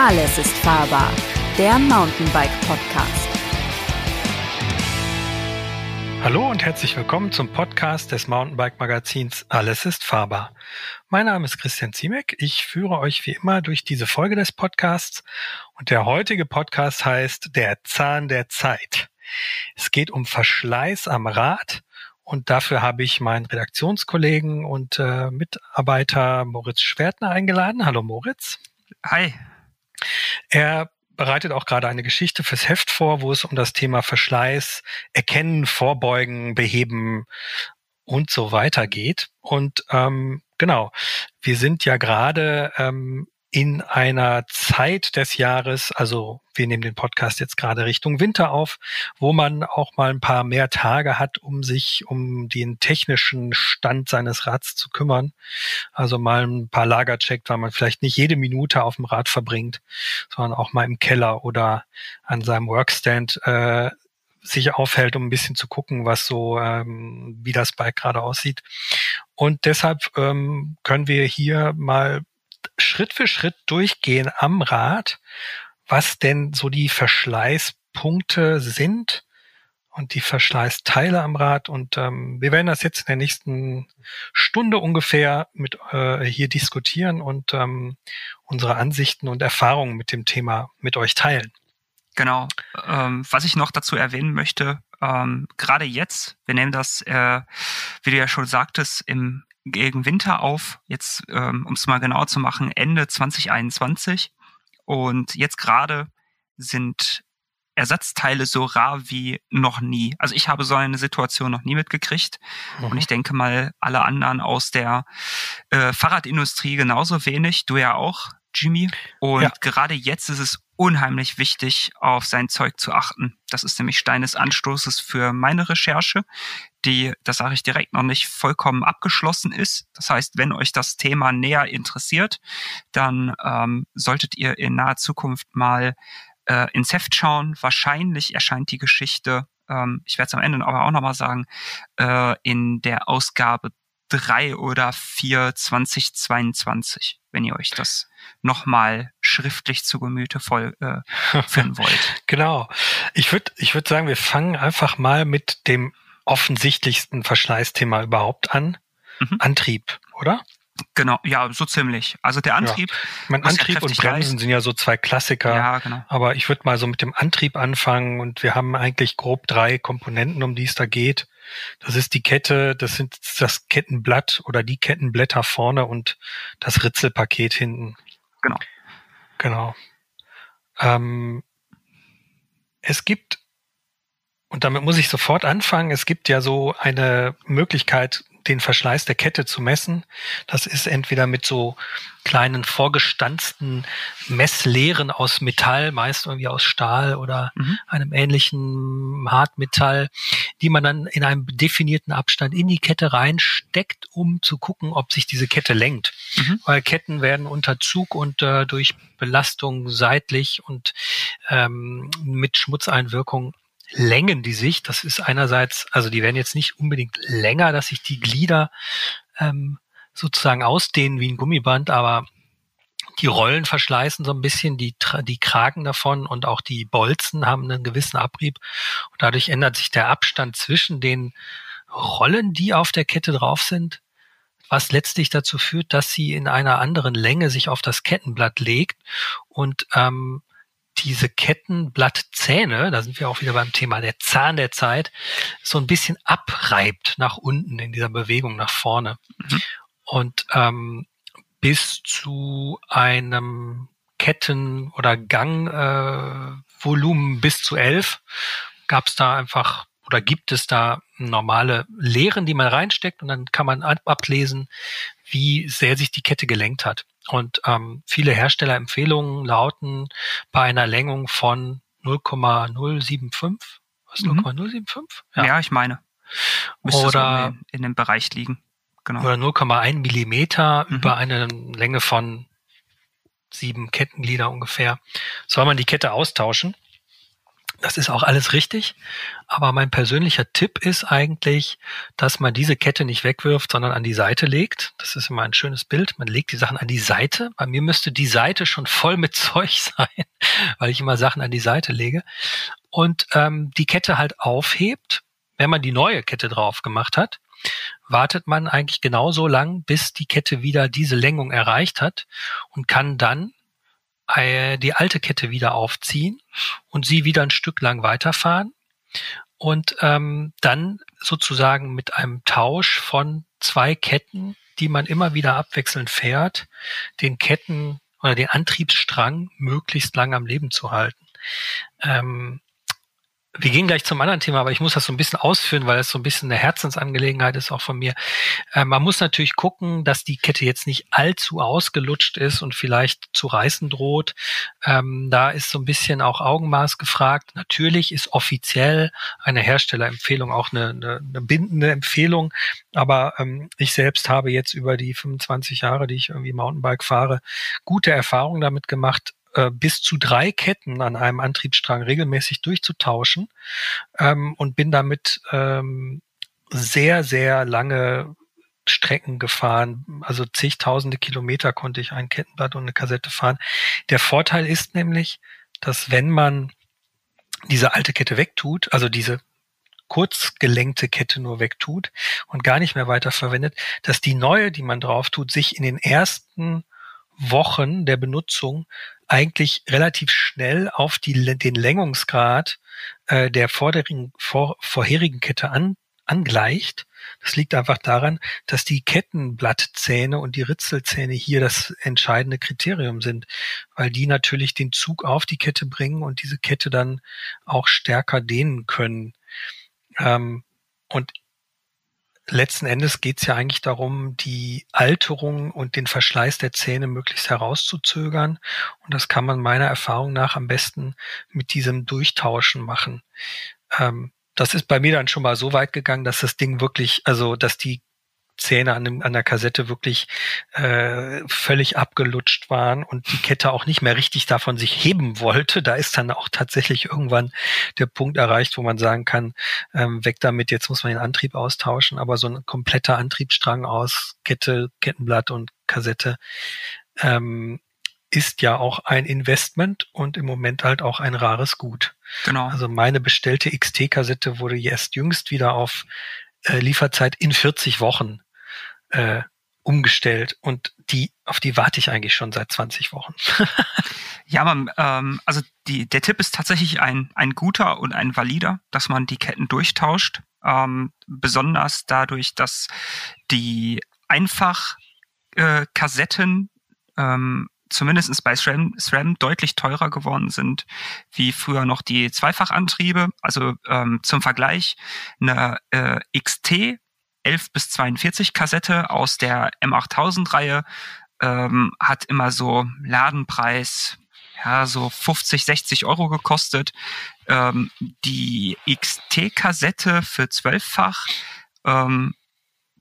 Alles ist fahrbar. Der Mountainbike Podcast. Hallo und herzlich willkommen zum Podcast des Mountainbike Magazins Alles ist fahrbar. Mein Name ist Christian Ziemek. Ich führe euch wie immer durch diese Folge des Podcasts und der heutige Podcast heißt Der Zahn der Zeit. Es geht um Verschleiß am Rad und dafür habe ich meinen Redaktionskollegen und äh, Mitarbeiter Moritz Schwertner eingeladen. Hallo Moritz. Hi. Er bereitet auch gerade eine Geschichte fürs Heft vor, wo es um das Thema Verschleiß, Erkennen, Vorbeugen, Beheben und so weiter geht. Und ähm, genau, wir sind ja gerade ähm, in einer Zeit des Jahres, also wir nehmen den Podcast jetzt gerade Richtung Winter auf, wo man auch mal ein paar mehr Tage hat, um sich um den technischen Stand seines Rads zu kümmern. Also mal ein paar Lager checkt, weil man vielleicht nicht jede Minute auf dem Rad verbringt, sondern auch mal im Keller oder an seinem Workstand äh, sich aufhält, um ein bisschen zu gucken, was so, ähm, wie das Bike gerade aussieht. Und deshalb ähm, können wir hier mal Schritt für Schritt durchgehen am Rad, was denn so die Verschleißpunkte sind und die Verschleißteile am Rad. Und ähm, wir werden das jetzt in der nächsten Stunde ungefähr mit äh, hier diskutieren und ähm, unsere Ansichten und Erfahrungen mit dem Thema mit euch teilen. Genau. Ähm, was ich noch dazu erwähnen möchte, ähm, gerade jetzt, wir nehmen das, äh, wie du ja schon sagtest, im gegen Winter auf, jetzt ähm, um es mal genau zu machen, Ende 2021. Und jetzt gerade sind Ersatzteile so rar wie noch nie. Also ich habe so eine Situation noch nie mitgekriegt. Mhm. Und ich denke mal, alle anderen aus der äh, Fahrradindustrie genauso wenig. Du ja auch, Jimmy. Und ja. gerade jetzt ist es unheimlich wichtig, auf sein Zeug zu achten. Das ist nämlich Stein des Anstoßes für meine Recherche, die, das sage ich direkt, noch nicht vollkommen abgeschlossen ist. Das heißt, wenn euch das Thema näher interessiert, dann ähm, solltet ihr in naher Zukunft mal äh, ins Heft schauen. Wahrscheinlich erscheint die Geschichte, ähm, ich werde es am Ende aber auch nochmal sagen, äh, in der Ausgabe 3 oder 4 2022, wenn ihr euch das nochmal schriftlich zu Gemüte voll äh, führen wollt. genau. Ich würde ich würd sagen, wir fangen einfach mal mit dem offensichtlichsten Verschleißthema überhaupt an. Mhm. Antrieb, oder? Genau, ja, so ziemlich. Also der Antrieb. Ja. Mein Antrieb und Bremsen reißt. sind ja so zwei Klassiker. Ja, genau. Aber ich würde mal so mit dem Antrieb anfangen und wir haben eigentlich grob drei Komponenten, um die es da geht. Das ist die Kette, das sind das Kettenblatt oder die Kettenblätter vorne und das Ritzelpaket hinten. Genau. Genau. Ähm, es gibt, und damit muss ich sofort anfangen, es gibt ja so eine Möglichkeit, den Verschleiß der Kette zu messen. Das ist entweder mit so kleinen vorgestanzten Messlehren aus Metall, meist irgendwie aus Stahl oder mhm. einem ähnlichen Hartmetall, die man dann in einem definierten Abstand in die Kette reinsteckt, um zu gucken, ob sich diese Kette lenkt. Mhm. Weil Ketten werden unter Zug und äh, durch Belastung seitlich und ähm, mit Schmutzeinwirkung längen die sich. Das ist einerseits, also die werden jetzt nicht unbedingt länger, dass sich die Glieder ähm, sozusagen ausdehnen wie ein Gummiband, aber die Rollen verschleißen so ein bisschen, die, die Kragen davon und auch die Bolzen haben einen gewissen Abrieb. Und dadurch ändert sich der Abstand zwischen den Rollen, die auf der Kette drauf sind, was letztlich dazu führt, dass sie in einer anderen Länge sich auf das Kettenblatt legt und ähm, diese Kettenblattzähne, da sind wir auch wieder beim Thema der Zahn der Zeit, so ein bisschen abreibt nach unten in dieser Bewegung nach vorne. Mhm. Und ähm, bis zu einem Ketten- oder Gangvolumen äh, bis zu elf gab es da einfach oder gibt es da normale Lehren, die man reinsteckt und dann kann man ablesen, wie sehr sich die Kette gelenkt hat. Und ähm, viele Herstellerempfehlungen lauten bei einer Längung von 0,075. Was, mhm. 0,075? Ja. ja, ich meine. Müsste oder so in, in dem Bereich liegen. Genau. Oder 0,1 Millimeter mhm. über eine Länge von sieben Kettenglieder ungefähr. Soll man die Kette austauschen? Das ist auch alles richtig. Aber mein persönlicher Tipp ist eigentlich, dass man diese Kette nicht wegwirft, sondern an die Seite legt. Das ist immer ein schönes Bild. Man legt die Sachen an die Seite. Bei mir müsste die Seite schon voll mit Zeug sein, weil ich immer Sachen an die Seite lege. Und ähm, die Kette halt aufhebt. Wenn man die neue Kette drauf gemacht hat, wartet man eigentlich genauso lang, bis die Kette wieder diese Längung erreicht hat und kann dann die alte Kette wieder aufziehen und sie wieder ein Stück lang weiterfahren und ähm, dann sozusagen mit einem Tausch von zwei Ketten, die man immer wieder abwechselnd fährt, den Ketten oder den Antriebsstrang möglichst lang am Leben zu halten. Ähm, wir gehen gleich zum anderen Thema, aber ich muss das so ein bisschen ausführen, weil es so ein bisschen eine Herzensangelegenheit ist auch von mir. Äh, man muss natürlich gucken, dass die Kette jetzt nicht allzu ausgelutscht ist und vielleicht zu reißen droht. Ähm, da ist so ein bisschen auch Augenmaß gefragt. Natürlich ist offiziell eine Herstellerempfehlung auch eine, eine, eine bindende Empfehlung, aber ähm, ich selbst habe jetzt über die 25 Jahre, die ich irgendwie Mountainbike fahre, gute Erfahrungen damit gemacht, äh, bis zu drei Ketten an einem Antriebsstrang regelmäßig durchzutauschen ähm, und bin damit ähm, sehr, sehr lange Strecken gefahren. Also zigtausende Kilometer konnte ich ein Kettenblatt und eine Kassette fahren. Der Vorteil ist nämlich, dass wenn man diese alte Kette wegtut, also diese kurzgelenkte Kette nur wegtut und gar nicht mehr weiter verwendet, dass die neue, die man drauf tut, sich in den ersten Wochen der Benutzung eigentlich relativ schnell auf die, den Längungsgrad äh, der vorderigen, vor, vorherigen Kette an, angleicht. Das liegt einfach daran, dass die Kettenblattzähne und die Ritzelzähne hier das entscheidende Kriterium sind, weil die natürlich den Zug auf die Kette bringen und diese Kette dann auch stärker dehnen können. Ähm, und letzten Endes geht es ja eigentlich darum, die Alterung und den Verschleiß der Zähne möglichst herauszuzögern. Und das kann man meiner Erfahrung nach am besten mit diesem Durchtauschen machen. Ähm, das ist bei mir dann schon mal so weit gegangen, dass das Ding wirklich, also dass die Zähne an, dem, an der Kassette wirklich äh, völlig abgelutscht waren und die Kette auch nicht mehr richtig davon sich heben wollte. Da ist dann auch tatsächlich irgendwann der Punkt erreicht, wo man sagen kann, ähm, weg damit, jetzt muss man den Antrieb austauschen. Aber so ein kompletter Antriebsstrang aus Kette, Kettenblatt und Kassette ähm, ist ja auch ein Investment und im Moment halt auch ein rares Gut. Genau. Also meine bestellte XT-Kassette wurde erst jüngst wieder auf äh, Lieferzeit in 40 Wochen äh, umgestellt und die auf die warte ich eigentlich schon seit 20 Wochen. ja, man, ähm, also die, der Tipp ist tatsächlich ein, ein guter und ein valider, dass man die Ketten durchtauscht. Ähm, besonders dadurch, dass die einfach äh, Kassetten ähm, zumindest bei SRAM, SRAM deutlich teurer geworden sind, wie früher noch die Zweifachantriebe. Also ähm, zum Vergleich, eine äh, XT 11 bis 42 Kassette aus der M8000-Reihe ähm, hat immer so Ladenpreis, ja, so 50, 60 Euro gekostet. Ähm, die XT-Kassette für zwölffach, ähm,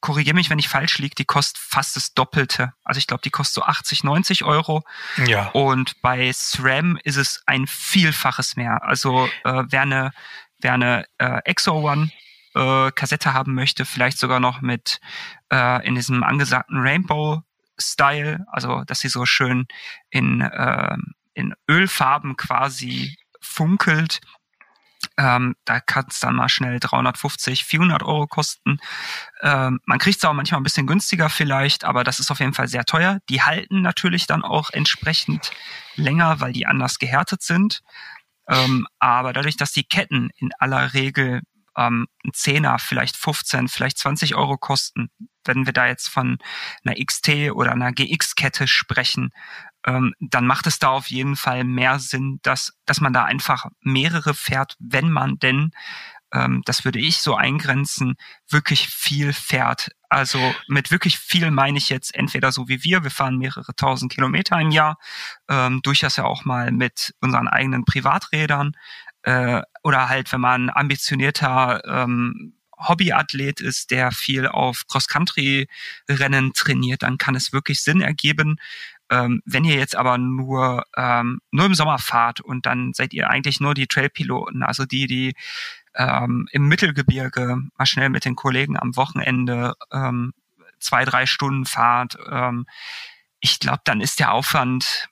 korrigiere mich, wenn ich falsch liege, die kostet fast das Doppelte. Also ich glaube, die kostet so 80, 90 Euro. Ja. Und bei SRAM ist es ein Vielfaches mehr. Also äh, wer eine, wer eine äh, Exo One äh, Kassette haben möchte, vielleicht sogar noch mit äh, in diesem angesagten Rainbow Style, also dass sie so schön in, äh, in Ölfarben quasi funkelt. Ähm, da kann es dann mal schnell 350, 400 Euro kosten. Ähm, man kriegt es auch manchmal ein bisschen günstiger vielleicht, aber das ist auf jeden Fall sehr teuer. Die halten natürlich dann auch entsprechend länger, weil die anders gehärtet sind. Ähm, aber dadurch, dass die Ketten in aller Regel ähm, ein Zehner, vielleicht 15, vielleicht 20 Euro kosten, wenn wir da jetzt von einer XT oder einer GX-Kette sprechen, ähm, dann macht es da auf jeden Fall mehr Sinn, dass, dass man da einfach mehrere fährt, wenn man denn, ähm, das würde ich so eingrenzen, wirklich viel fährt. Also mit wirklich viel meine ich jetzt entweder so wie wir, wir fahren mehrere tausend Kilometer im Jahr, ähm, durchaus ja auch mal mit unseren eigenen Privaträdern, äh, oder halt, wenn man ambitionierter ähm, Hobbyathlet ist, der viel auf Cross-Country-Rennen trainiert, dann kann es wirklich Sinn ergeben. Ähm, wenn ihr jetzt aber nur, ähm, nur im Sommer fahrt und dann seid ihr eigentlich nur die Trailpiloten, also die, die ähm, im Mittelgebirge mal schnell mit den Kollegen am Wochenende ähm, zwei, drei Stunden fahrt, ähm, ich glaube, dann ist der Aufwand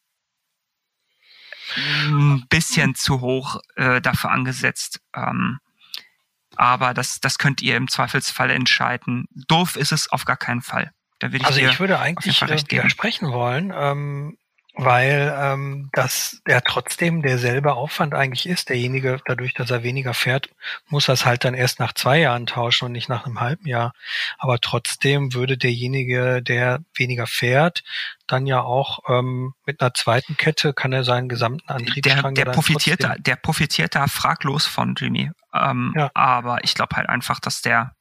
ein bisschen zu hoch äh, dafür angesetzt. Ähm, aber das, das könnt ihr im Zweifelsfall entscheiden. Doof ist es auf gar keinen Fall. Da würde ich also ich würde eigentlich widersprechen wollen. Ähm, weil ähm, das ja trotzdem derselbe Aufwand eigentlich ist. Derjenige, dadurch, dass er weniger fährt, muss das halt dann erst nach zwei Jahren tauschen und nicht nach einem halben Jahr. Aber trotzdem würde derjenige, der weniger fährt, dann ja auch ähm, mit einer zweiten Kette kann er seinen gesamten Antriebsstrang der, der profitiert da, der profitiert da fraglos von Jimmy. Ähm, ja. Aber ich glaube halt einfach, dass der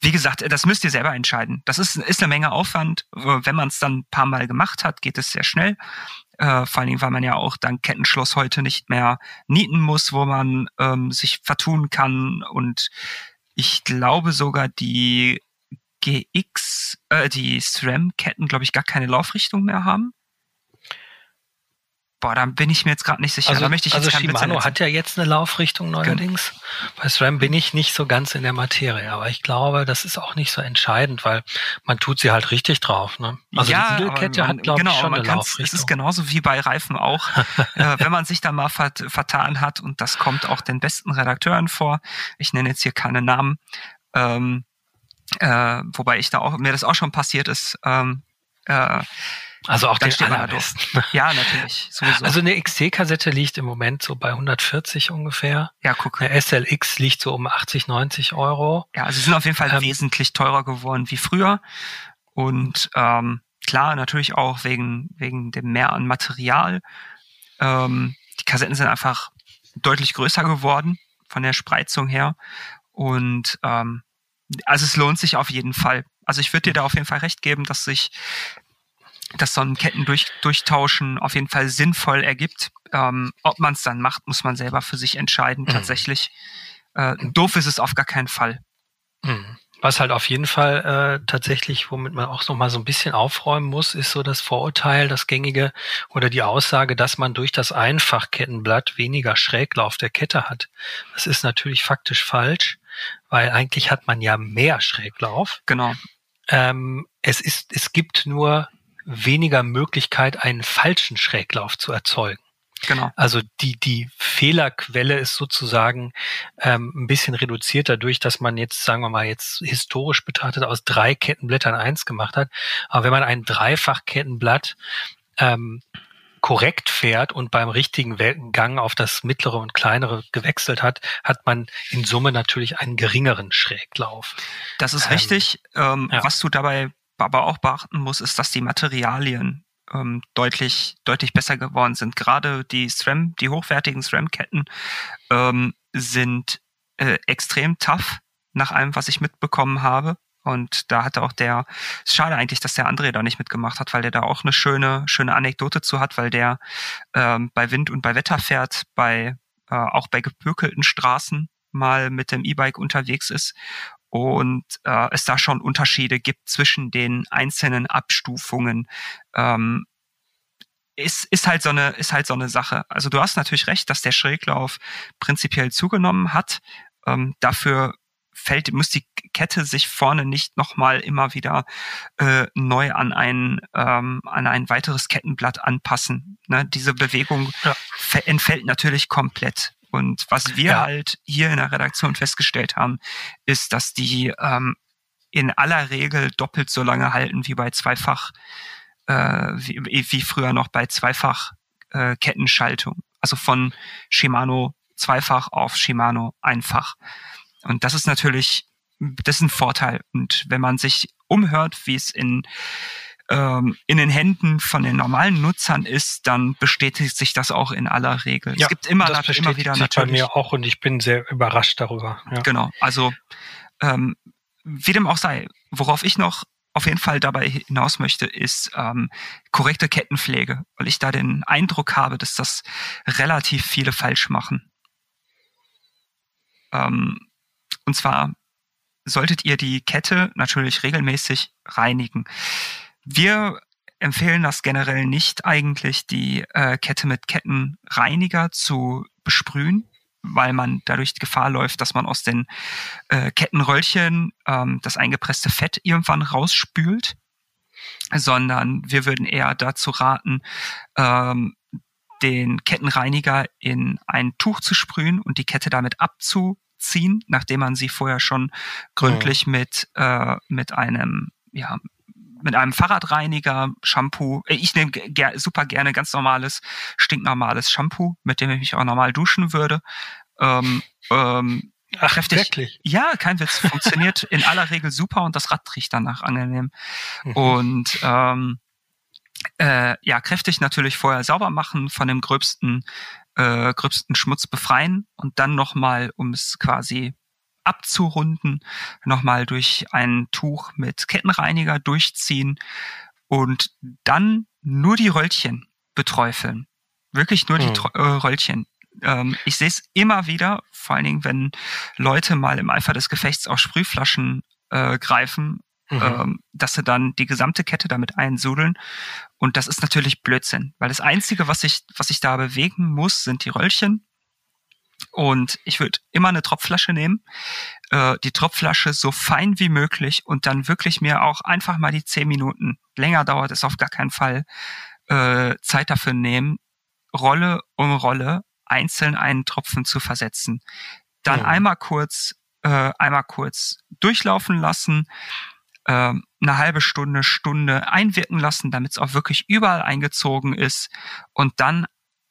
wie gesagt, das müsst ihr selber entscheiden. Das ist, ist eine Menge Aufwand. Wenn man es dann ein paar Mal gemacht hat, geht es sehr schnell. Äh, vor allen Dingen, weil man ja auch dann Kettenschloss heute nicht mehr nieten muss, wo man ähm, sich vertun kann. Und ich glaube sogar die GX, äh, die SRAM-Ketten, glaube ich, gar keine Laufrichtung mehr haben. Boah, da bin ich mir jetzt gerade nicht sicher. Also, da möchte ich also Shimano hat ja jetzt eine Laufrichtung neuerdings. Bei SRAM bin ich nicht so ganz in der Materie, aber ich glaube, das ist auch nicht so entscheidend, weil man tut sie halt richtig drauf. Ne? Also ja, die Edelkette hat, glaube genau, ich, schon eine Laufrichtung. Es ist genauso wie bei Reifen auch. äh, wenn man sich da mal vert vertan hat, und das kommt auch den besten Redakteuren vor, ich nenne jetzt hier keine Namen, ähm, äh, wobei ich da auch, mir das auch schon passiert ist, ähm, äh, also auch den allerbesten. Ja, natürlich. Sowieso. Also eine XT-Kassette liegt im Moment so bei 140 ungefähr. Ja, guck. Eine SLX liegt so um 80, 90 Euro. Ja, also sie sind auf jeden Fall ähm, wesentlich teurer geworden wie früher. Und ähm, klar, natürlich auch wegen, wegen dem Mehr an Material. Ähm, die Kassetten sind einfach deutlich größer geworden von der Spreizung her. Und ähm, also es lohnt sich auf jeden Fall. Also ich würde dir da auf jeden Fall recht geben, dass sich dass so ein Kettendurchtauschen auf jeden Fall sinnvoll ergibt. Ähm, ob man es dann macht, muss man selber für sich entscheiden, mhm. tatsächlich. Äh, doof ist es auf gar keinen Fall. Mhm. Was halt auf jeden Fall äh, tatsächlich, womit man auch noch mal so ein bisschen aufräumen muss, ist so das Vorurteil, das gängige oder die Aussage, dass man durch das Einfachkettenblatt weniger Schräglauf der Kette hat. Das ist natürlich faktisch falsch, weil eigentlich hat man ja mehr Schräglauf. Genau. Ähm, es ist, es gibt nur weniger Möglichkeit, einen falschen Schräglauf zu erzeugen. Genau. Also die, die Fehlerquelle ist sozusagen ähm, ein bisschen reduziert dadurch, dass man jetzt, sagen wir mal, jetzt historisch betrachtet aus drei Kettenblättern eins gemacht hat. Aber wenn man ein Dreifachkettenblatt ähm, korrekt fährt und beim richtigen Gang auf das mittlere und kleinere gewechselt hat, hat man in Summe natürlich einen geringeren Schräglauf. Das ist ähm, richtig. Ähm, ja. Was du dabei aber auch beachten muss, ist, dass die Materialien ähm, deutlich, deutlich besser geworden sind. Gerade die SRAM, die hochwertigen SRAM-Ketten ähm, sind äh, extrem tough, nach allem, was ich mitbekommen habe. Und da hat auch der, ist schade eigentlich, dass der André da nicht mitgemacht hat, weil der da auch eine schöne, schöne Anekdote zu hat, weil der ähm, bei Wind und bei Wetter fährt, bei äh, auch bei gepökelten Straßen mal mit dem E-Bike unterwegs ist und äh, es da schon Unterschiede gibt zwischen den einzelnen Abstufungen. Ähm, ist, ist halt so eine ist halt so eine Sache. Also du hast natürlich recht, dass der Schräglauf prinzipiell zugenommen hat. Ähm, dafür fällt muss die Kette sich vorne nicht nochmal immer wieder äh, neu an ein ähm, an ein weiteres Kettenblatt anpassen. Ne? Diese Bewegung ja. entfällt natürlich komplett. Und was wir ja. halt hier in der Redaktion festgestellt haben, ist, dass die ähm, in aller Regel doppelt so lange halten wie bei zweifach, äh, wie, wie früher noch bei zweifach äh, Kettenschaltung. Also von Shimano zweifach auf Shimano einfach. Und das ist natürlich, das ist ein Vorteil. Und wenn man sich umhört, wie es in ähm, in den Händen von den normalen Nutzern ist, dann bestätigt sich das auch in aller Regel. Ja, es gibt immer, das immer wieder sich natürlich. bei mir auch und ich bin sehr überrascht darüber. Ja. Genau, also ähm, wie dem auch sei, worauf ich noch auf jeden Fall dabei hinaus möchte, ist ähm, korrekte Kettenpflege, weil ich da den Eindruck habe, dass das relativ viele falsch machen. Ähm, und zwar solltet ihr die Kette natürlich regelmäßig reinigen. Wir empfehlen das generell nicht eigentlich, die äh, Kette mit Kettenreiniger zu besprühen, weil man dadurch Gefahr läuft, dass man aus den äh, Kettenröllchen ähm, das eingepresste Fett irgendwann rausspült, sondern wir würden eher dazu raten, ähm, den Kettenreiniger in ein Tuch zu sprühen und die Kette damit abzuziehen, nachdem man sie vorher schon gründlich mhm. mit, äh, mit einem ja, mit einem Fahrradreiniger, Shampoo. Äh, ich nehme ger super gerne ganz normales, stinknormales Shampoo, mit dem ich mich auch normal duschen würde. Ähm, ähm, Ach, kräftig. wirklich? Ja, kein Witz. Funktioniert in aller Regel super und das Rad riecht danach angenehm. Mhm. Und ähm, äh, ja, kräftig natürlich vorher sauber machen, von dem gröbsten, äh, gröbsten Schmutz befreien und dann nochmal, um es quasi abzurunden, nochmal durch ein Tuch mit Kettenreiniger durchziehen und dann nur die Röllchen beträufeln. Wirklich nur die hm. äh, Röllchen. Ähm, ich sehe es immer wieder, vor allen Dingen, wenn Leute mal im Eifer des Gefechts auf Sprühflaschen äh, greifen, mhm. ähm, dass sie dann die gesamte Kette damit einsudeln. Und das ist natürlich Blödsinn, weil das Einzige, was ich, was ich da bewegen muss, sind die Röllchen und ich würde immer eine Tropfflasche nehmen, äh, die Tropfflasche so fein wie möglich und dann wirklich mir auch einfach mal die zehn Minuten, länger dauert es auf gar keinen Fall, äh, Zeit dafür nehmen, Rolle um Rolle einzeln einen Tropfen zu versetzen. Dann mhm. einmal kurz, äh, einmal kurz durchlaufen lassen, äh, eine halbe Stunde, Stunde einwirken lassen, damit es auch wirklich überall eingezogen ist und dann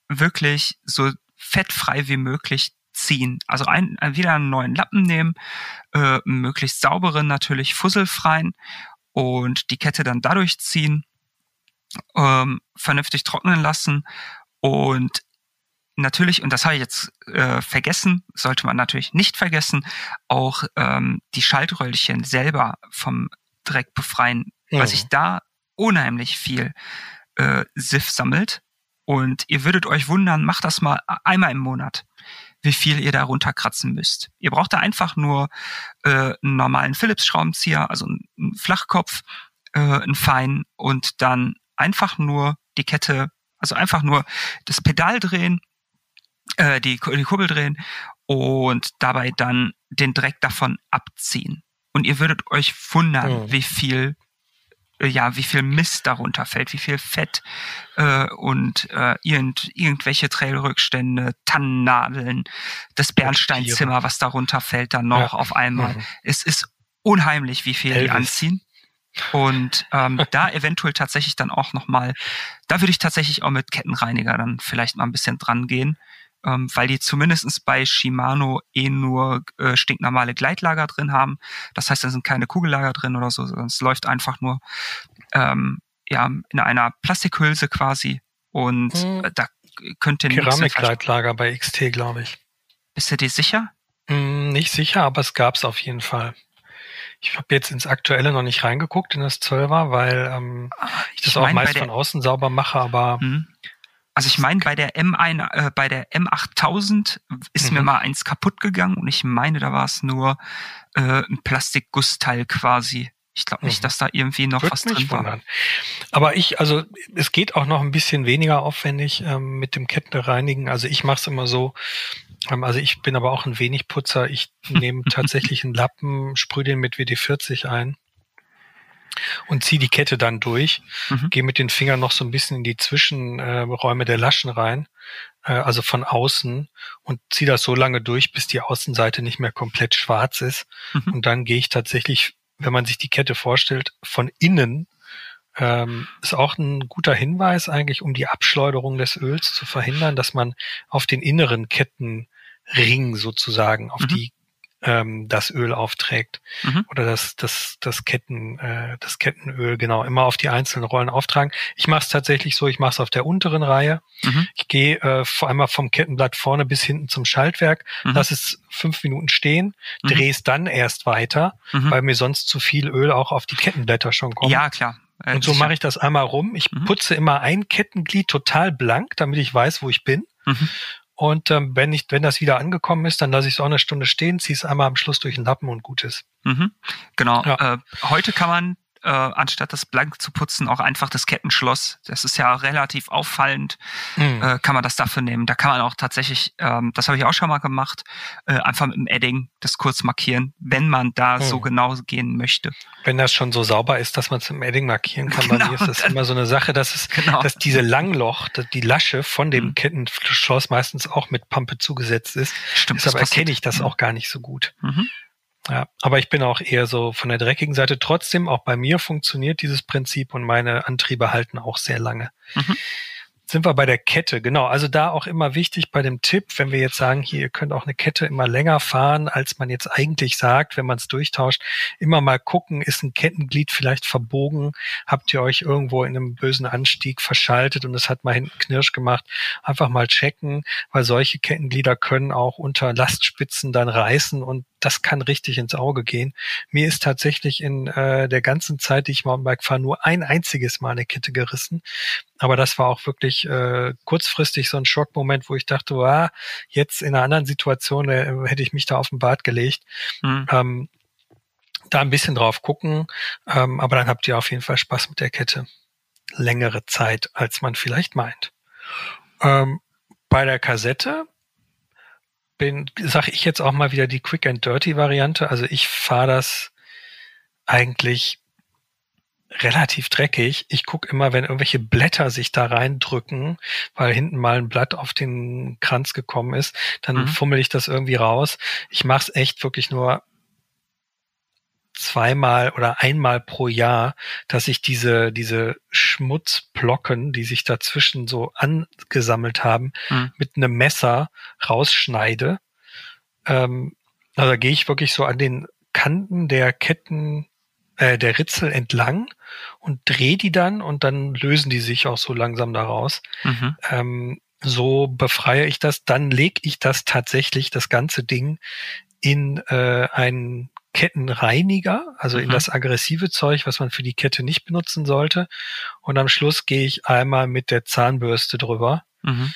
wirklich so fettfrei wie möglich ziehen. Also ein, wieder einen neuen Lappen nehmen, äh, möglichst sauberen natürlich, fusselfreien und die Kette dann dadurch ziehen, ähm, vernünftig trocknen lassen und natürlich, und das habe ich jetzt äh, vergessen, sollte man natürlich nicht vergessen, auch ähm, die Schaltröllchen selber vom Dreck befreien, ja. weil sich da unheimlich viel äh, Siff sammelt und ihr würdet euch wundern, macht das mal einmal im Monat, wie viel ihr da runterkratzen müsst. Ihr braucht da einfach nur äh, einen normalen Philips-Schraubenzieher, also einen Flachkopf, äh, einen feinen und dann einfach nur die Kette, also einfach nur das Pedal drehen, äh, die, die Kurbel drehen und dabei dann den Dreck davon abziehen. Und ihr würdet euch wundern, mhm. wie viel ja, wie viel Mist darunter fällt, wie viel Fett äh, und äh, irgend, irgendwelche Trailrückstände, Tannennadeln, das Bernsteinzimmer, was darunter fällt, dann noch ja. auf einmal. Mhm. Es ist unheimlich, wie viel Elvis. die anziehen. Und ähm, da eventuell tatsächlich dann auch nochmal, da würde ich tatsächlich auch mit Kettenreiniger dann vielleicht mal ein bisschen dran gehen ähm, weil die zumindestens bei Shimano eh nur äh, stinknormale Gleitlager drin haben. Das heißt, da sind keine Kugellager drin oder so, sondern es läuft einfach nur ähm, ja, in einer Plastikhülse quasi. Und hm. äh, da könnte Keramikgleitlager bei XT, glaube ich. Bist du dir sicher? Hm, nicht sicher, aber es gab es auf jeden Fall. Ich habe jetzt ins Aktuelle noch nicht reingeguckt in das 12er, weil ähm, ah, ich das ich auch meist von außen sauber mache, aber hm. Also ich meine, bei der M1, äh, bei der M8000 ist mhm. mir mal eins kaputt gegangen und ich meine, da war es nur äh, ein Plastikgussteil quasi. Ich glaube nicht, mhm. dass da irgendwie noch Würde was drin war. Aber ich, also es geht auch noch ein bisschen weniger aufwendig ähm, mit dem Kettenreinigen. Also ich mache es immer so. Ähm, also ich bin aber auch ein wenig Putzer. Ich nehme tatsächlich einen Lappen, sprühe den mit WD-40 ein und ziehe die Kette dann durch, mhm. gehe mit den Fingern noch so ein bisschen in die Zwischenräume der Laschen rein, äh, also von außen und ziehe das so lange durch, bis die Außenseite nicht mehr komplett schwarz ist. Mhm. Und dann gehe ich tatsächlich, wenn man sich die Kette vorstellt, von innen ähm, ist auch ein guter Hinweis eigentlich, um die Abschleuderung des Öls zu verhindern, dass man auf den inneren Kettenring sozusagen, auf mhm. die ähm, das Öl aufträgt mhm. oder das das das Ketten äh, das Kettenöl genau immer auf die einzelnen Rollen auftragen. Ich mache es tatsächlich so, ich mache es auf der unteren Reihe. Mhm. Ich gehe äh, vor einmal vom Kettenblatt vorne bis hinten zum Schaltwerk, mhm. lass es fünf Minuten stehen, mhm. drehe es dann erst weiter, mhm. weil mir sonst zu viel Öl auch auf die Kettenblätter schon kommt. Ja klar. Äh, und so mache ich das einmal rum. Ich mhm. putze immer ein Kettenglied total blank, damit ich weiß, wo ich bin. Mhm. Und ähm, wenn ich, wenn das wieder angekommen ist, dann lasse ich es auch eine Stunde stehen, ziehe es einmal am Schluss durch den Lappen und gut ist. Mhm. Genau. Ja. Äh, heute kann man äh, anstatt das blank zu putzen, auch einfach das Kettenschloss. Das ist ja relativ auffallend. Mhm. Äh, kann man das dafür nehmen. Da kann man auch tatsächlich, ähm, das habe ich auch schon mal gemacht, äh, einfach mit dem Edding das kurz markieren, wenn man da mhm. so genau gehen möchte. Wenn das schon so sauber ist, dass man es im Edding markieren kann, genau, bei mir ist das immer so eine Sache, dass es, genau. dass diese Langloch, die Lasche von dem mhm. Kettenschloss meistens auch mit Pampe zugesetzt ist. Stimmt. Deshalb erkenne ich das mhm. auch gar nicht so gut. Ja, aber ich bin auch eher so von der dreckigen Seite. Trotzdem, auch bei mir funktioniert dieses Prinzip und meine Antriebe halten auch sehr lange. Mhm sind wir bei der Kette. Genau, also da auch immer wichtig bei dem Tipp, wenn wir jetzt sagen, hier, ihr könnt auch eine Kette immer länger fahren, als man jetzt eigentlich sagt, wenn man es durchtauscht, immer mal gucken, ist ein Kettenglied vielleicht verbogen, habt ihr euch irgendwo in einem bösen Anstieg verschaltet und es hat mal hinten Knirsch gemacht, einfach mal checken, weil solche Kettenglieder können auch unter Lastspitzen dann reißen und das kann richtig ins Auge gehen. Mir ist tatsächlich in äh, der ganzen Zeit, die ich Mountainbike fahre, nur ein einziges Mal eine Kette gerissen. Aber das war auch wirklich äh, kurzfristig so ein Schockmoment, wo ich dachte, ah, jetzt in einer anderen Situation äh, hätte ich mich da auf den Bart gelegt. Mhm. Ähm, da ein bisschen drauf gucken, ähm, aber dann habt ihr auf jeden Fall Spaß mit der Kette. Längere Zeit, als man vielleicht meint. Ähm, bei der Kassette bin, sage ich jetzt auch mal wieder die Quick and Dirty Variante. Also ich fahre das eigentlich relativ dreckig. Ich gucke immer, wenn irgendwelche Blätter sich da reindrücken, weil hinten mal ein Blatt auf den Kranz gekommen ist, dann mhm. fummel ich das irgendwie raus. Ich mache es echt wirklich nur zweimal oder einmal pro Jahr, dass ich diese, diese Schmutzblocken, die sich dazwischen so angesammelt haben, mhm. mit einem Messer rausschneide. Ähm, also da gehe ich wirklich so an den Kanten der Ketten, äh, der Ritzel entlang und drehe die dann und dann lösen die sich auch so langsam daraus. Mhm. Ähm, so befreie ich das, dann lege ich das tatsächlich, das ganze Ding, in äh, einen Kettenreiniger, also mhm. in das aggressive Zeug, was man für die Kette nicht benutzen sollte. Und am Schluss gehe ich einmal mit der Zahnbürste drüber mhm.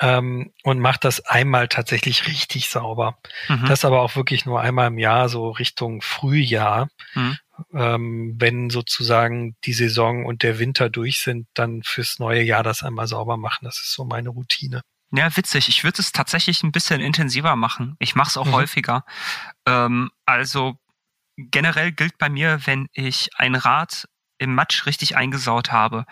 ähm, und mache das einmal tatsächlich richtig sauber. Mhm. Das aber auch wirklich nur einmal im Jahr, so Richtung Frühjahr. Mhm. Ähm, wenn sozusagen die Saison und der Winter durch sind, dann fürs neue Jahr das einmal sauber machen. Das ist so meine Routine. Ja, witzig. Ich würde es tatsächlich ein bisschen intensiver machen. Ich mache es auch mhm. häufiger. Ähm, also generell gilt bei mir, wenn ich ein Rad im Matsch richtig eingesaut habe,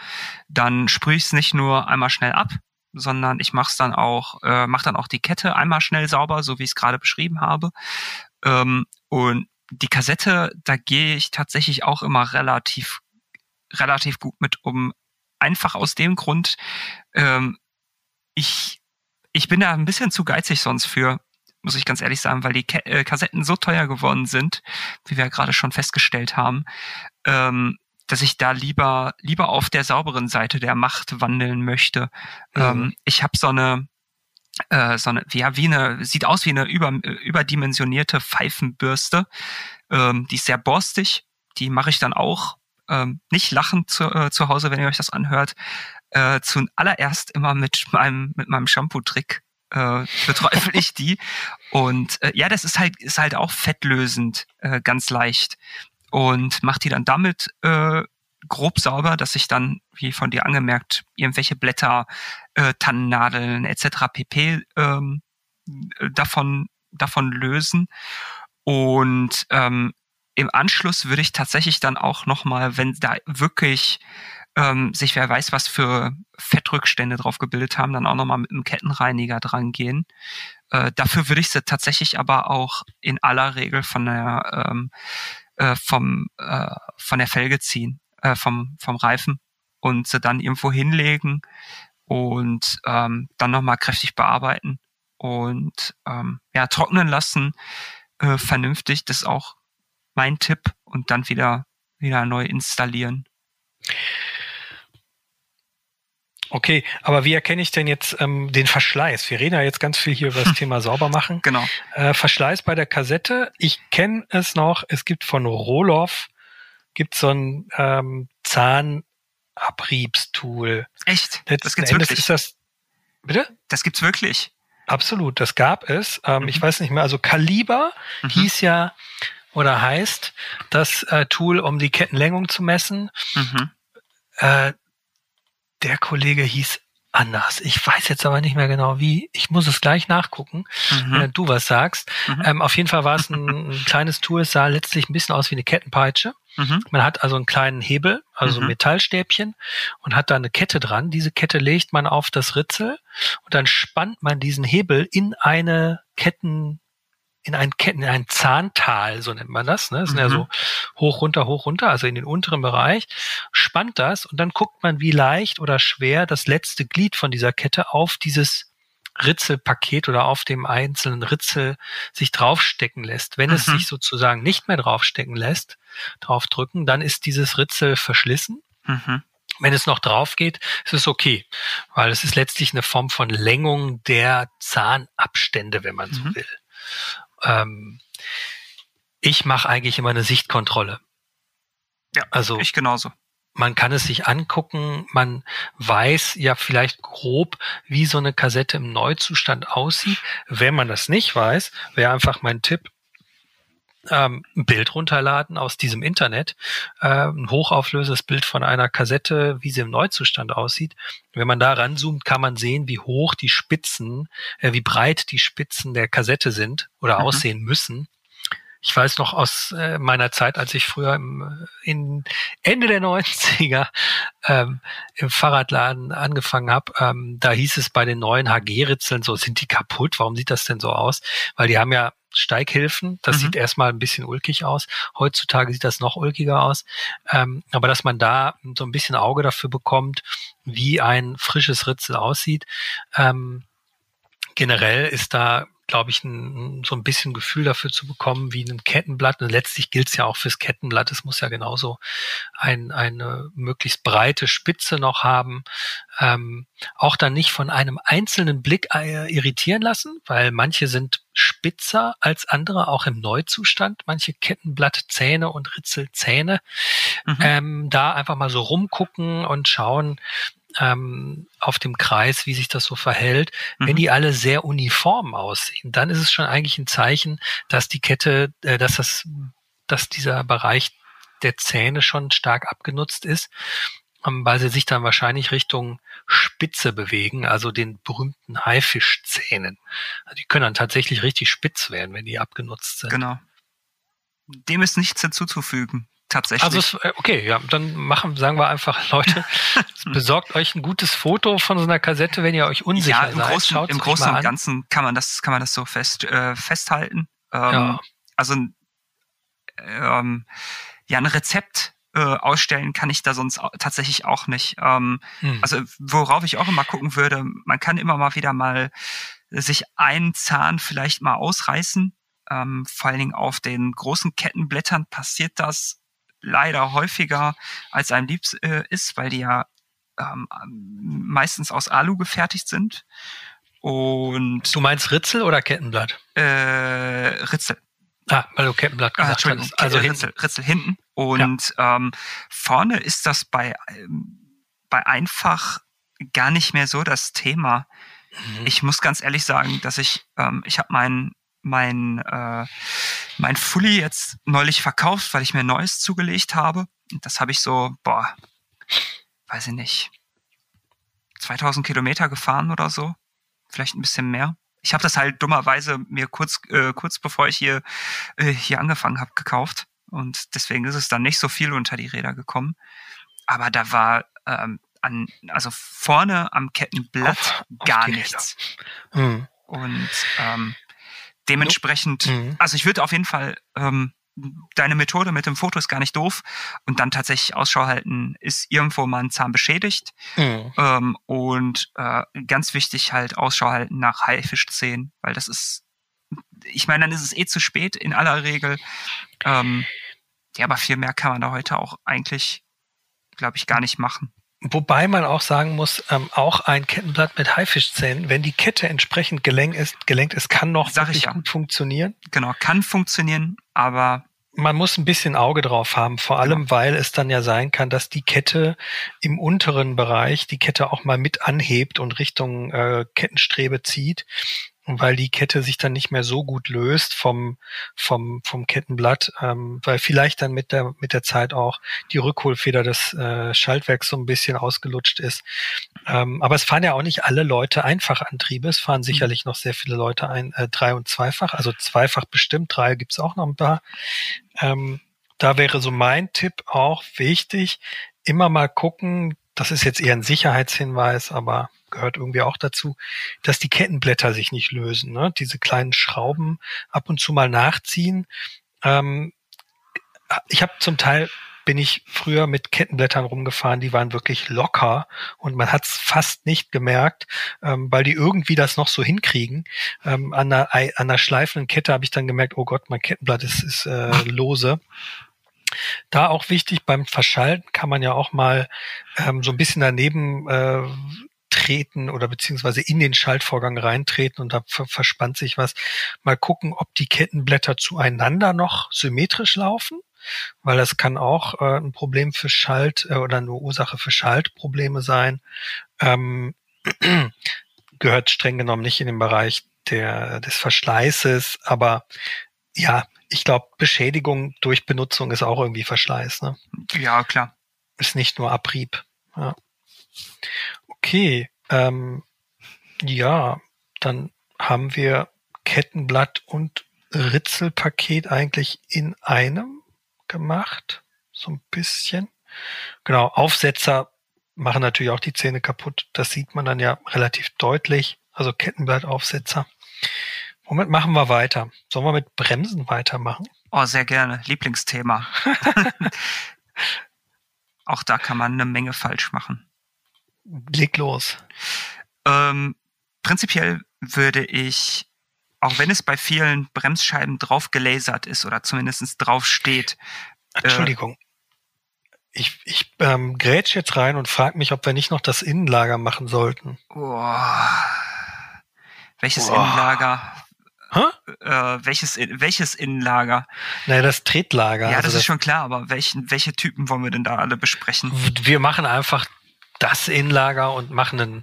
dann sprühe ich es nicht nur einmal schnell ab, sondern ich mache es dann auch, äh, mache dann auch die Kette einmal schnell sauber, so wie ich es gerade beschrieben habe. Ähm, und die Kassette, da gehe ich tatsächlich auch immer relativ, relativ gut mit um. Einfach aus dem Grund, ähm, ich ich bin da ein bisschen zu geizig sonst für, muss ich ganz ehrlich sagen, weil die Ke äh, Kassetten so teuer geworden sind, wie wir ja gerade schon festgestellt haben, ähm, dass ich da lieber lieber auf der sauberen Seite der Macht wandeln möchte. Mhm. Ähm, ich habe so eine äh, so eine, ja, wie eine, sieht aus wie eine über, überdimensionierte Pfeifenbürste. Ähm, die ist sehr borstig. Die mache ich dann auch ähm, nicht lachend zu, äh, zu Hause, wenn ihr euch das anhört, äh, zuallererst immer mit meinem, mit meinem Shampoo-Trick äh, beträufel ich die. Und äh, ja, das ist halt, ist halt auch fettlösend, äh, ganz leicht. Und macht die dann damit äh, grob sauber, dass sich dann, wie von dir angemerkt, irgendwelche Blätter, äh, Tannennadeln etc. pp. Ähm, davon, davon lösen. Und ähm, im Anschluss würde ich tatsächlich dann auch nochmal, wenn da wirklich ähm, sich wer weiß, was für Fettrückstände drauf gebildet haben, dann auch nochmal mit einem Kettenreiniger dran gehen. Äh, dafür würde ich sie tatsächlich aber auch in aller Regel von der ähm, äh, vom äh, von der Felge ziehen, äh, vom vom Reifen und sie dann irgendwo hinlegen und ähm, dann nochmal kräftig bearbeiten und ähm, ja trocknen lassen, äh, vernünftig. Das ist auch mein Tipp und dann wieder wieder neu installieren. Okay, aber wie erkenne ich denn jetzt ähm, den Verschleiß? Wir reden ja jetzt ganz viel hier über das hm. Thema sauber machen. Genau. Äh, Verschleiß bei der Kassette. Ich kenne es noch. Es gibt von Roloff gibt so ein ähm, Zahnabriebstool. Echt? Letzten das gibt's Endes wirklich. Ist das, bitte? Das gibt's wirklich. Absolut, das gab es. Ähm, mhm. Ich weiß nicht mehr. Also Kaliber mhm. hieß ja oder heißt das äh, Tool, um die Kettenlängung zu messen. Mhm. Äh, der Kollege hieß anders. Ich weiß jetzt aber nicht mehr genau wie. Ich muss es gleich nachgucken, mhm. wenn du was sagst. Mhm. Ähm, auf jeden Fall war es ein, ein, kleines Tool. Es sah letztlich ein bisschen aus wie eine Kettenpeitsche. Mhm. Man hat also einen kleinen Hebel, also ein mhm. Metallstäbchen und hat da eine Kette dran. Diese Kette legt man auf das Ritzel und dann spannt man diesen Hebel in eine Ketten in ein Ketten, in ein Zahntal, so nennt man das. Ne? Das sind ja so mhm. hoch, runter, hoch, runter, also in den unteren Bereich, spannt das und dann guckt man, wie leicht oder schwer das letzte Glied von dieser Kette auf dieses Ritzelpaket oder auf dem einzelnen Ritzel sich draufstecken lässt. Wenn mhm. es sich sozusagen nicht mehr draufstecken lässt, draufdrücken, dann ist dieses Ritzel verschlissen. Mhm. Wenn es noch drauf geht, ist es okay, weil es ist letztlich eine Form von Längung der Zahnabstände, wenn man so mhm. will ähm, ich mache eigentlich immer eine Sichtkontrolle. Ja, also ich genauso. Man kann es sich angucken, man weiß ja vielleicht grob, wie so eine Kassette im Neuzustand aussieht. Wenn man das nicht weiß, wäre einfach mein Tipp, ähm, ein Bild runterladen aus diesem Internet, äh, ein hochauflösendes Bild von einer Kassette, wie sie im Neuzustand aussieht. Wenn man da ranzoomt, kann man sehen, wie hoch die Spitzen, äh, wie breit die Spitzen der Kassette sind oder mhm. aussehen müssen. Ich weiß noch aus äh, meiner Zeit, als ich früher im, in Ende der 90er ähm, im Fahrradladen angefangen habe, ähm, da hieß es bei den neuen HG-Ritzeln so, sind die kaputt? Warum sieht das denn so aus? Weil die haben ja Steighilfen. Das mhm. sieht erstmal ein bisschen ulkig aus. Heutzutage sieht das noch ulkiger aus. Ähm, aber dass man da so ein bisschen Auge dafür bekommt, wie ein frisches Ritzel aussieht. Ähm, generell ist da glaube ich, ein, so ein bisschen Gefühl dafür zu bekommen, wie ein Kettenblatt. Und letztlich gilt es ja auch fürs Kettenblatt. Es muss ja genauso ein, eine möglichst breite Spitze noch haben. Ähm, auch dann nicht von einem einzelnen Blick äh, irritieren lassen, weil manche sind spitzer als andere, auch im Neuzustand. Manche Kettenblattzähne und Ritzelzähne. Mhm. Ähm, da einfach mal so rumgucken und schauen, ähm, auf dem Kreis, wie sich das so verhält. Mhm. Wenn die alle sehr uniform aussehen, dann ist es schon eigentlich ein Zeichen, dass die Kette, äh, dass das, dass dieser Bereich der Zähne schon stark abgenutzt ist, ähm, weil sie sich dann wahrscheinlich Richtung Spitze bewegen, also den berühmten Haifischzähnen. Also die können dann tatsächlich richtig spitz werden, wenn die abgenutzt sind. Genau. Dem ist nichts hinzuzufügen tatsächlich. Also äh, okay, ja, dann machen, sagen wir einfach, Leute, besorgt euch ein gutes Foto von so einer Kassette, wenn ihr euch unsicher ja, im seid. Großen, Im Großen und Ganzen kann man das, kann man das so fest äh, festhalten. Ähm, ja. Also ähm, ja, ein Rezept äh, ausstellen kann ich da sonst tatsächlich auch nicht. Ähm, hm. Also worauf ich auch immer gucken würde, man kann immer mal wieder mal sich einen Zahn vielleicht mal ausreißen. Ähm, vor allen Dingen auf den großen Kettenblättern passiert das leider häufiger, als einem lieb äh, ist, weil die ja ähm, meistens aus Alu gefertigt sind. Und du meinst Ritzel oder Kettenblatt? Äh, Ritzel. Ah, weil du Kettenblatt ah, gesagt ah, hast. Also Ritzel, hinten. Ritzel hinten. Und ja. ähm, vorne ist das bei, ähm, bei einfach gar nicht mehr so das Thema. Mhm. Ich muss ganz ehrlich sagen, dass ich, ähm, ich habe meinen mein, äh, mein Fully jetzt neulich verkauft, weil ich mir neues zugelegt habe. Das habe ich so, boah, weiß ich nicht, 2000 Kilometer gefahren oder so. Vielleicht ein bisschen mehr. Ich habe das halt dummerweise mir kurz, äh, kurz bevor ich hier, äh, hier angefangen habe, gekauft. Und deswegen ist es dann nicht so viel unter die Räder gekommen. Aber da war ähm, an, also vorne am Kettenblatt auf, gar nichts. Mhm. Und ähm, Dementsprechend, mhm. also ich würde auf jeden Fall, ähm, deine Methode mit dem Foto ist gar nicht doof und dann tatsächlich Ausschau halten, ist irgendwo mal ein Zahn beschädigt mhm. ähm, und äh, ganz wichtig halt Ausschau halten nach Haifischzähnen, weil das ist, ich meine, dann ist es eh zu spät in aller Regel. Ähm, ja, aber viel mehr kann man da heute auch eigentlich, glaube ich, gar nicht machen. Wobei man auch sagen muss, ähm, auch ein Kettenblatt mit Haifischzähnen, wenn die Kette entsprechend gelenkt ist, gelenkt ist kann noch Sag wirklich ja. gut funktionieren. Genau, kann funktionieren, aber man muss ein bisschen Auge drauf haben, vor allem genau. weil es dann ja sein kann, dass die Kette im unteren Bereich die Kette auch mal mit anhebt und Richtung äh, Kettenstrebe zieht. Weil die Kette sich dann nicht mehr so gut löst vom, vom, vom Kettenblatt, ähm, weil vielleicht dann mit der, mit der Zeit auch die Rückholfeder des äh, Schaltwerks so ein bisschen ausgelutscht ist. Ähm, aber es fahren ja auch nicht alle Leute Einfachantriebe. Es fahren mhm. sicherlich noch sehr viele Leute ein, äh, drei- und zweifach, also zweifach bestimmt, drei gibt's auch noch ein paar. Ähm, da wäre so mein Tipp auch wichtig, immer mal gucken, das ist jetzt eher ein Sicherheitshinweis, aber gehört irgendwie auch dazu, dass die Kettenblätter sich nicht lösen. Ne? Diese kleinen Schrauben ab und zu mal nachziehen. Ähm, ich habe zum Teil bin ich früher mit Kettenblättern rumgefahren, die waren wirklich locker und man hat es fast nicht gemerkt, ähm, weil die irgendwie das noch so hinkriegen. Ähm, an, einer, an einer schleifenden Kette habe ich dann gemerkt, oh Gott, mein Kettenblatt ist, ist äh, lose. Da auch wichtig, beim Verschalten kann man ja auch mal ähm, so ein bisschen daneben äh, treten oder beziehungsweise in den Schaltvorgang reintreten und da verspannt sich was. Mal gucken, ob die Kettenblätter zueinander noch symmetrisch laufen, weil das kann auch äh, ein Problem für Schalt äh, oder eine Ursache für Schaltprobleme sein. Ähm, gehört streng genommen nicht in den Bereich der, des Verschleißes, aber ja, ich glaube, Beschädigung durch Benutzung ist auch irgendwie Verschleiß. Ne? Ja, klar. Ist nicht nur Abrieb. Ja. Okay, ähm, ja, dann haben wir Kettenblatt und Ritzelpaket eigentlich in einem gemacht. So ein bisschen. Genau, Aufsetzer machen natürlich auch die Zähne kaputt. Das sieht man dann ja relativ deutlich. Also Kettenblattaufsetzer. Womit machen wir weiter? Sollen wir mit Bremsen weitermachen? Oh, sehr gerne. Lieblingsthema. Auch da kann man eine Menge falsch machen. Leg los. Ähm, prinzipiell würde ich, auch wenn es bei vielen Bremsscheiben drauf gelasert ist oder zumindest drauf steht. Äh, Entschuldigung. Äh, ich, ich ähm, grätsch jetzt rein und frage mich, ob wir nicht noch das Innenlager machen sollten. Oh. Welches oh. Innenlager? Äh, welches, welches Innenlager? Naja, das Tretlager. Ja, also das ist schon klar, aber welchen, welche Typen wollen wir denn da alle besprechen? Wir machen einfach das Innenlager und machen einen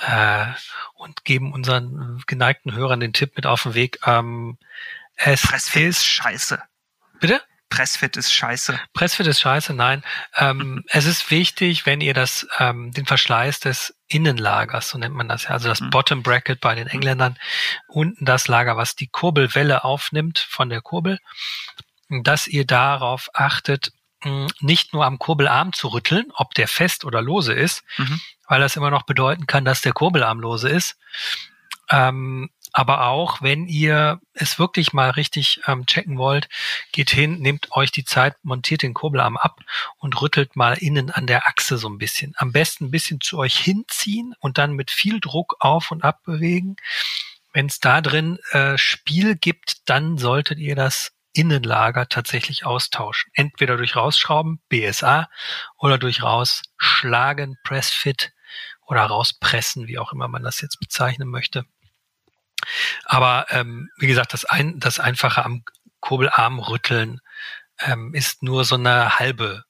äh, und geben unseren geneigten Hörern den Tipp mit auf den Weg. Ähm, es Pressfit ist scheiße. Bitte? Pressfit ist scheiße. Pressfit ist scheiße, nein. ähm, es ist wichtig, wenn ihr das, ähm, den Verschleiß des Innenlagers, so nennt man das ja, also das mhm. Bottom Bracket bei den Engländern, unten das Lager, was die Kurbelwelle aufnimmt von der Kurbel, dass ihr darauf achtet, nicht nur am Kurbelarm zu rütteln, ob der fest oder lose ist, mhm. weil das immer noch bedeuten kann, dass der Kurbelarm lose ist. Ähm, aber auch, wenn ihr es wirklich mal richtig ähm, checken wollt, geht hin, nehmt euch die Zeit, montiert den Kurbelarm ab und rüttelt mal innen an der Achse so ein bisschen. Am besten ein bisschen zu euch hinziehen und dann mit viel Druck auf und ab bewegen. Wenn es da drin äh, Spiel gibt, dann solltet ihr das Innenlager tatsächlich austauschen. Entweder durch Rausschrauben, BSA, oder durch Rausschlagen, Pressfit oder rauspressen, wie auch immer man das jetzt bezeichnen möchte. Aber ähm, wie gesagt, das, ein, das einfache am Kurbelarm rütteln ähm, ist nur so eine halbe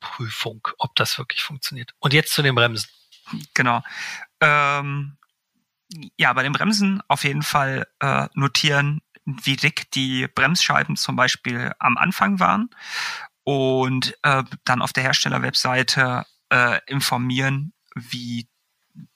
Prüfung, ob das wirklich funktioniert. Und jetzt zu den Bremsen. Genau. Ähm, ja, bei den Bremsen auf jeden Fall äh, notieren, wie dick die Bremsscheiben zum Beispiel am Anfang waren und äh, dann auf der Herstellerwebseite äh, informieren, wie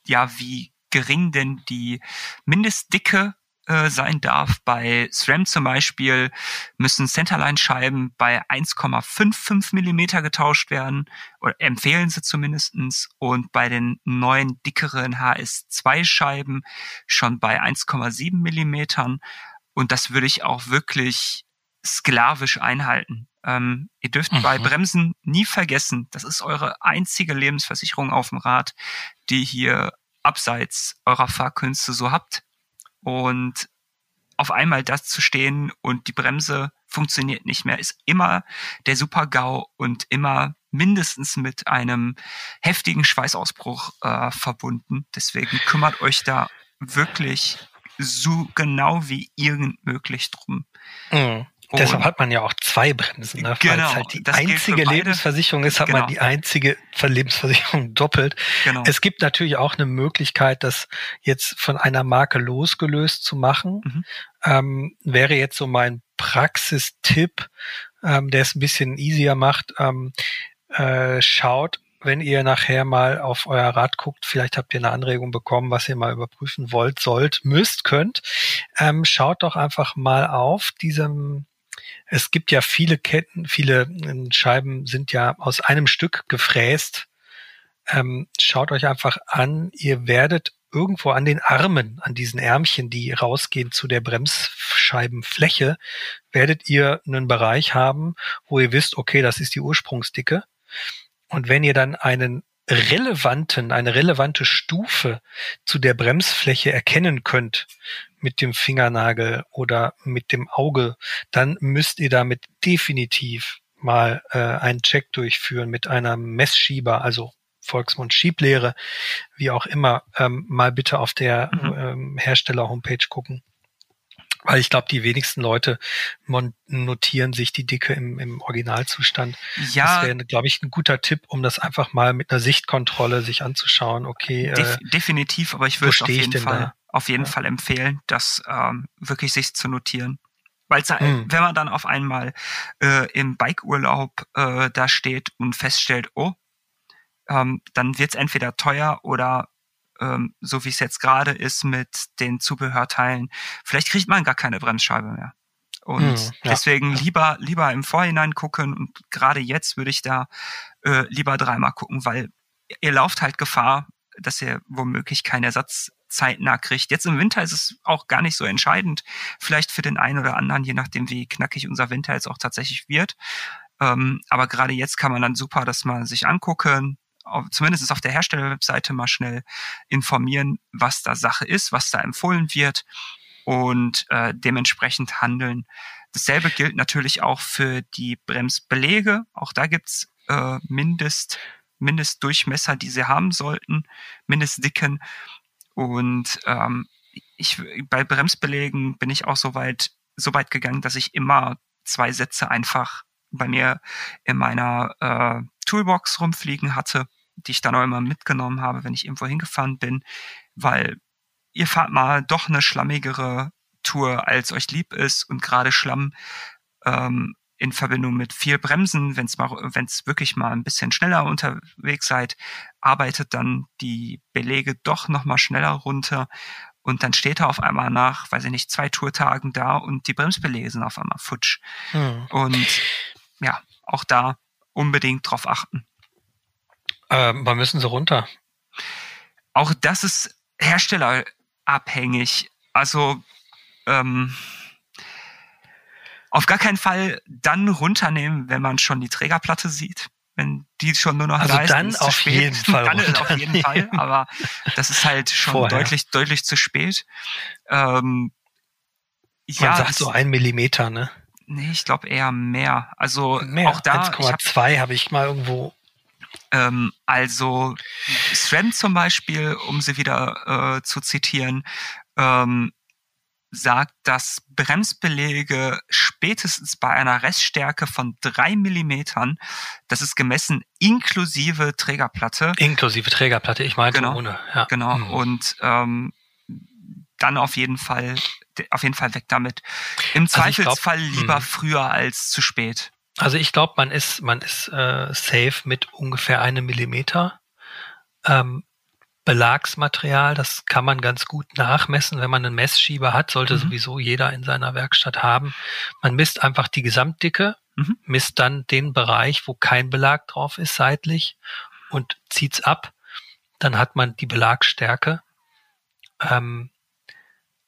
ja wie gering denn die Mindestdicke äh, sein darf. Bei SRAM zum Beispiel müssen Centerline-Scheiben bei 1,55 Millimeter getauscht werden, oder empfehlen sie zumindestens Und bei den neuen dickeren HS2-Scheiben schon bei 1,7 Millimetern. Und das würde ich auch wirklich sklavisch einhalten. Ähm, ihr dürft mhm. bei Bremsen nie vergessen, das ist eure einzige Lebensversicherung auf dem Rad, die hier abseits eurer Fahrkünste so habt. Und auf einmal das zu stehen und die Bremse funktioniert nicht mehr, ist immer der Super-GAU und immer mindestens mit einem heftigen Schweißausbruch äh, verbunden. Deswegen kümmert euch da wirklich so genau wie irgend möglich drum. Mhm. Deshalb hat man ja auch zwei Bremsen, ne? Genau, weil es halt die einzige. Lebensversicherung ist, hat Genau. man die einzige Ver- Lebensversicherung doppelt. Genau. Es gibt natürlich auch eine Möglichkeit, das jetzt von einer Marke losgelöst zu machen. Mhm. Ähm, wäre jetzt so mein Praxistipp, ähm, der es ein bisschen easier macht. Ähm, äh, schaut, wenn ihr nachher mal auf euer Rad guckt, vielleicht habt ihr eine Anregung bekommen, was ihr mal überprüfen wollt, sollt, müsst, könnt. Ähm, schaut doch einfach mal auf diesem es gibt ja viele Ketten, viele äh, Scheiben sind ja aus einem Stück gefräst. Ähm, schaut euch einfach an, ihr werdet irgendwo an den Armen, an diesen Ärmchen, die rausgehen zu der Bremsscheibenfläche, werdet ihr einen Bereich haben, wo ihr wisst, okay, das ist die Ursprungsdicke. Und wenn ihr dann einen relevanten, eine relevante Stufe zu der Bremsfläche erkennen könnt mit dem Fingernagel oder mit dem Auge, dann müsst ihr damit definitiv mal äh, einen Check durchführen mit einer Messschieber, also Volksmund Schieblehre, wie auch immer, ähm, mal bitte auf der Mhm. ähm, Hersteller-Homepage gucken. Weil ich glaube, die wenigsten Leute notieren sich die Dicke im, im Originalzustand. Das ja, wäre, glaube ich, ein guter Tipp, um das einfach mal mit einer Sichtkontrolle sich anzuschauen. Okay, def äh, definitiv, aber ich würde auf jeden Fall, da? auf jeden Ja. Fall empfehlen, das ähm, wirklich sich zu notieren. Weil Mhm. wenn man dann auf einmal äh, im Bikeurlaub äh, da steht und feststellt, oh, ähm, dann wird es entweder teuer oder ähm, so wie es jetzt gerade ist mit den Zubehörteilen, vielleicht kriegt man gar keine Bremsscheibe mehr. Und Mhm, ja. deswegen lieber lieber im Vorhinein gucken und gerade jetzt würde ich da äh, lieber dreimal gucken, weil ihr lauft halt Gefahr, dass ihr womöglich keinen Ersatz zeitnah kriegt. Jetzt im Winter ist es auch gar nicht so entscheidend, vielleicht für den einen oder anderen, je nachdem wie knackig unser Winter jetzt auch tatsächlich wird. Ähm, aber gerade jetzt kann man dann super das mal sich angucken, zumindest auf der Herstellerwebseite mal schnell informieren, was da Sache ist, was da empfohlen wird und äh, dementsprechend handeln. Dasselbe gilt natürlich auch für die Bremsbeläge. Auch da gibt's äh, Mindest, Mindestdurchmesser, die sie haben sollten, Mindestdicken. Und ähm, ich, bei Bremsbelägen bin ich auch so weit, so weit gegangen, dass ich immer zwei Sätze einfach bei mir in meiner äh, Toolbox rumfliegen hatte, die ich dann auch immer mitgenommen habe, wenn ich irgendwo hingefahren bin, weil ihr fahrt mal doch eine schlammigere Tour, als euch lieb ist und gerade Schlamm ähm, in Verbindung mit viel Bremsen, wenn es mal, wenn es wirklich mal ein bisschen schneller unterwegs seid, arbeitet dann die Belege doch noch mal schneller runter und dann steht er auf einmal nach, weiß ich nicht, zwei Tourtagen da und die Bremsbelege sind auf einmal futsch. Hm. Und ja, auch da unbedingt drauf achten. Ähm, wann müssen sie runter? Auch das ist herstellerabhängig. Also ähm, auf gar keinen Fall dann runternehmen, wenn man schon die Trägerplatte sieht. Wenn die schon nur noch Also da ist, dann ist auf spät. jeden Fall dann ist auf jeden Fall, aber das ist halt schon Vorher. deutlich, deutlich zu spät. Ähm, Man ja, sagt so ein Millimeter, ne? nee, ich glaube eher mehr. Also Mehr. auch da, ich hab 1,2 habe ich mal irgendwo. Ähm, also SRAM zum Beispiel, um sie wieder äh, zu zitieren, ähm, sagt, dass Bremsbeläge spätestens bei einer Reststärke von drei Millimetern, das ist gemessen inklusive Trägerplatte, Inklusive Trägerplatte, ich meinte Genau. ohne. Ja. genau, Hm. und ähm, dann auf jeden Fall, auf jeden Fall weg damit. Im Also ich glaub, Zweifelsfall lieber hm. früher als zu spät. Also ich glaube, man ist, man ist äh, safe mit ungefähr einem Millimeter. Ähm, Belagsmaterial, das kann man ganz gut nachmessen, wenn man einen Messschieber hat, sollte Mhm. sowieso jeder in seiner Werkstatt haben. Man misst einfach die Gesamtdicke, Mhm. misst dann den Bereich, wo kein Belag drauf ist, seitlich und zieht's ab. Dann hat man die Belagsstärke. Ähm,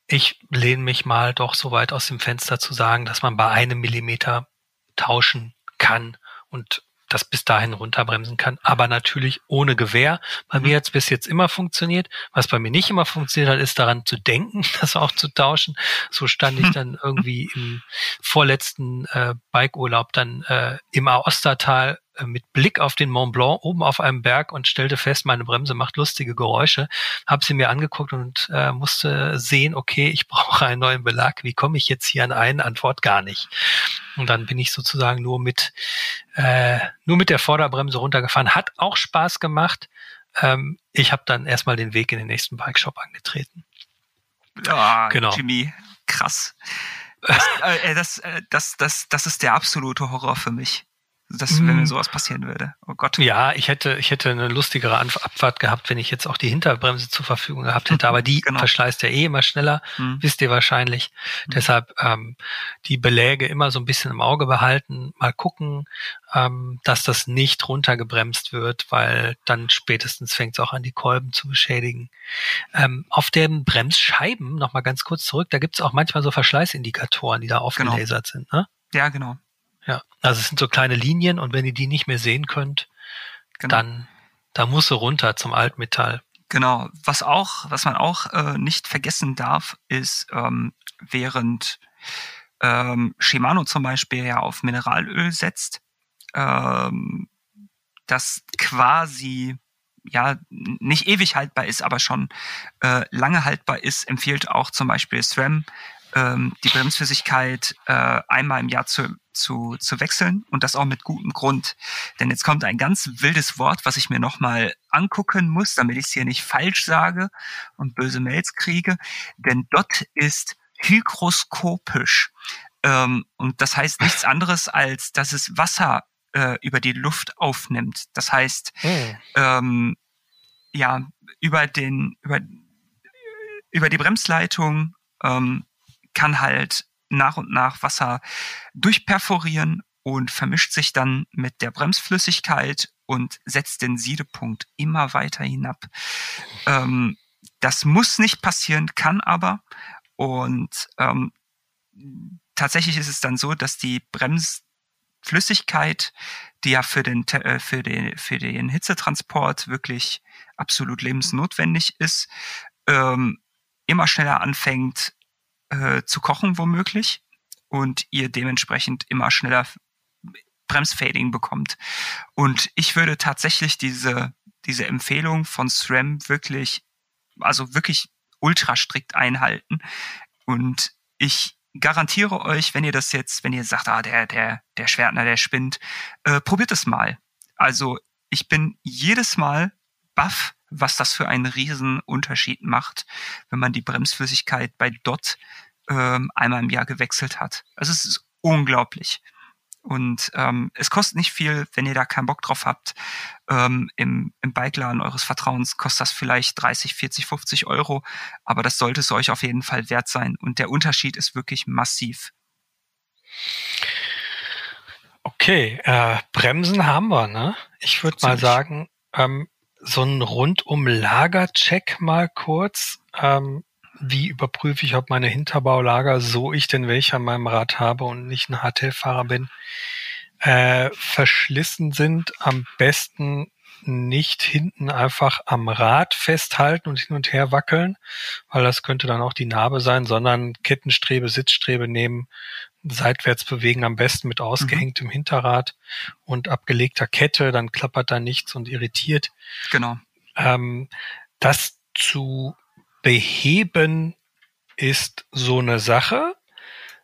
ich lehne mich mal doch so weit aus dem Fenster zu sagen, dass man bei einem Millimeter tauschen kann und das bis dahin runterbremsen kann, aber natürlich ohne Gewehr. Bei Mhm. mir hat es bis jetzt immer funktioniert. Was bei mir nicht immer funktioniert hat, ist daran zu denken, das auch zu tauschen. So stand ich dann irgendwie im vorletzten äh, Bikeurlaub dann äh, im Aostertal mit Blick auf den Mont Blanc oben auf einem Berg und stellte fest, meine Bremse macht lustige Geräusche. Habe sie mir angeguckt und äh, musste sehen, okay, ich brauche einen neuen Belag. Wie komme ich jetzt hier an einen? Antwort gar nicht. Und dann bin ich sozusagen nur mit äh, nur mit der Vorderbremse runtergefahren. Hat auch Spaß gemacht. Ähm, ich habe dann erstmal den Weg in den nächsten Bike Shop angetreten. Ja, genau. Jimmy, krass. Das, äh, das, äh, das, das, das ist der absolute Horror für mich dass, wenn mir mhm. sowas passieren würde. Oh Gott. Ja, ich hätte, ich hätte eine lustigere Abfahrt gehabt, wenn ich jetzt auch die Hinterbremse zur Verfügung gehabt hätte. Aber die genau. verschleißt ja eh immer schneller, mhm. wisst ihr wahrscheinlich. Mhm. Deshalb ähm, die Beläge immer so ein bisschen im Auge behalten, mal gucken, ähm, dass das nicht runtergebremst wird, weil dann spätestens fängt es auch an, die Kolben zu beschädigen. Ähm, auf den Bremsscheiben, nochmal ganz kurz zurück, da gibt es auch manchmal so Verschleißindikatoren, die da genau. aufgelasert genau. sind. Ne? Ja, genau. Ja, also es sind so kleine Linien und wenn ihr die nicht mehr sehen könnt, genau. dann da muss sie runter zum Altmetall. Genau. Was auch, was man auch äh, nicht vergessen darf, ist, ähm, während ähm, Shimano zum Beispiel ja auf Mineralöl setzt, ähm, das quasi ja nicht ewig haltbar ist, aber schon äh, lange haltbar ist, empfiehlt auch zum Beispiel SRAM ähm, die Bremsflüssigkeit äh, einmal im Jahr zu, zu, zu wechseln und das auch mit gutem Grund. Denn jetzt kommt ein ganz wildes Wort, was ich mir nochmal angucken muss, damit ich es hier nicht falsch sage und böse Mails kriege. Denn dort ist hygroskopisch. Ähm, und das heißt nichts anderes, als dass es Wasser äh, über die Luft aufnimmt. Das heißt, hm. ähm, ja, über den, über, über die Bremsleitung ähm, kann halt nach und nach Wasser durchperforieren und vermischt sich dann mit der Bremsflüssigkeit und setzt den Siedepunkt immer weiter hinab. Ähm, das muss nicht passieren, kann aber. Und ähm, tatsächlich ist es dann so, dass die Bremsflüssigkeit, die ja für den, äh, für den, für den Hitzetransport wirklich absolut lebensnotwendig ist, ähm, immer schneller anfängt, äh, zu kochen womöglich und ihr dementsprechend immer schneller Bremsfading bekommt. Und ich würde tatsächlich diese, diese Empfehlung von SRAM wirklich, also wirklich ultra strikt einhalten. Und ich garantiere euch, wenn ihr das jetzt, wenn ihr sagt, ah, der, der, der Schwertner, der spinnt, äh, probiert es mal. Also ich bin jedes Mal baff, was das für einen riesen Unterschied macht, wenn man die Bremsflüssigkeit bei Dot ähm, einmal im Jahr gewechselt hat. Also es ist unglaublich. Und ähm, es kostet nicht viel, wenn ihr da keinen Bock drauf habt. Ähm, im, Im Bikeladen eures Vertrauens kostet das vielleicht 30, 40, 50 Euro, aber das sollte es euch auf jeden Fall wert sein. Und der Unterschied ist wirklich massiv. Okay, äh, Bremsen haben wir, ne? Ich würde mal sagen, ähm, so ein Rundum-Lager-Check mal kurz. Ähm, wie überprüfe ich, ob meine Hinterbaulager, so ich denn welche an meinem Rad habe und nicht ein HTL-Fahrer bin, äh, verschlissen sind. Am besten nicht hinten einfach am Rad festhalten und hin und her wackeln, weil das könnte dann auch die Narbe sein, sondern Kettenstrebe, Sitzstrebe nehmen, seitwärts bewegen, am besten mit ausgehängtem mhm. Hinterrad und abgelegter Kette, dann klappert da nichts und irritiert. Genau. Ähm, das zu beheben ist so eine Sache.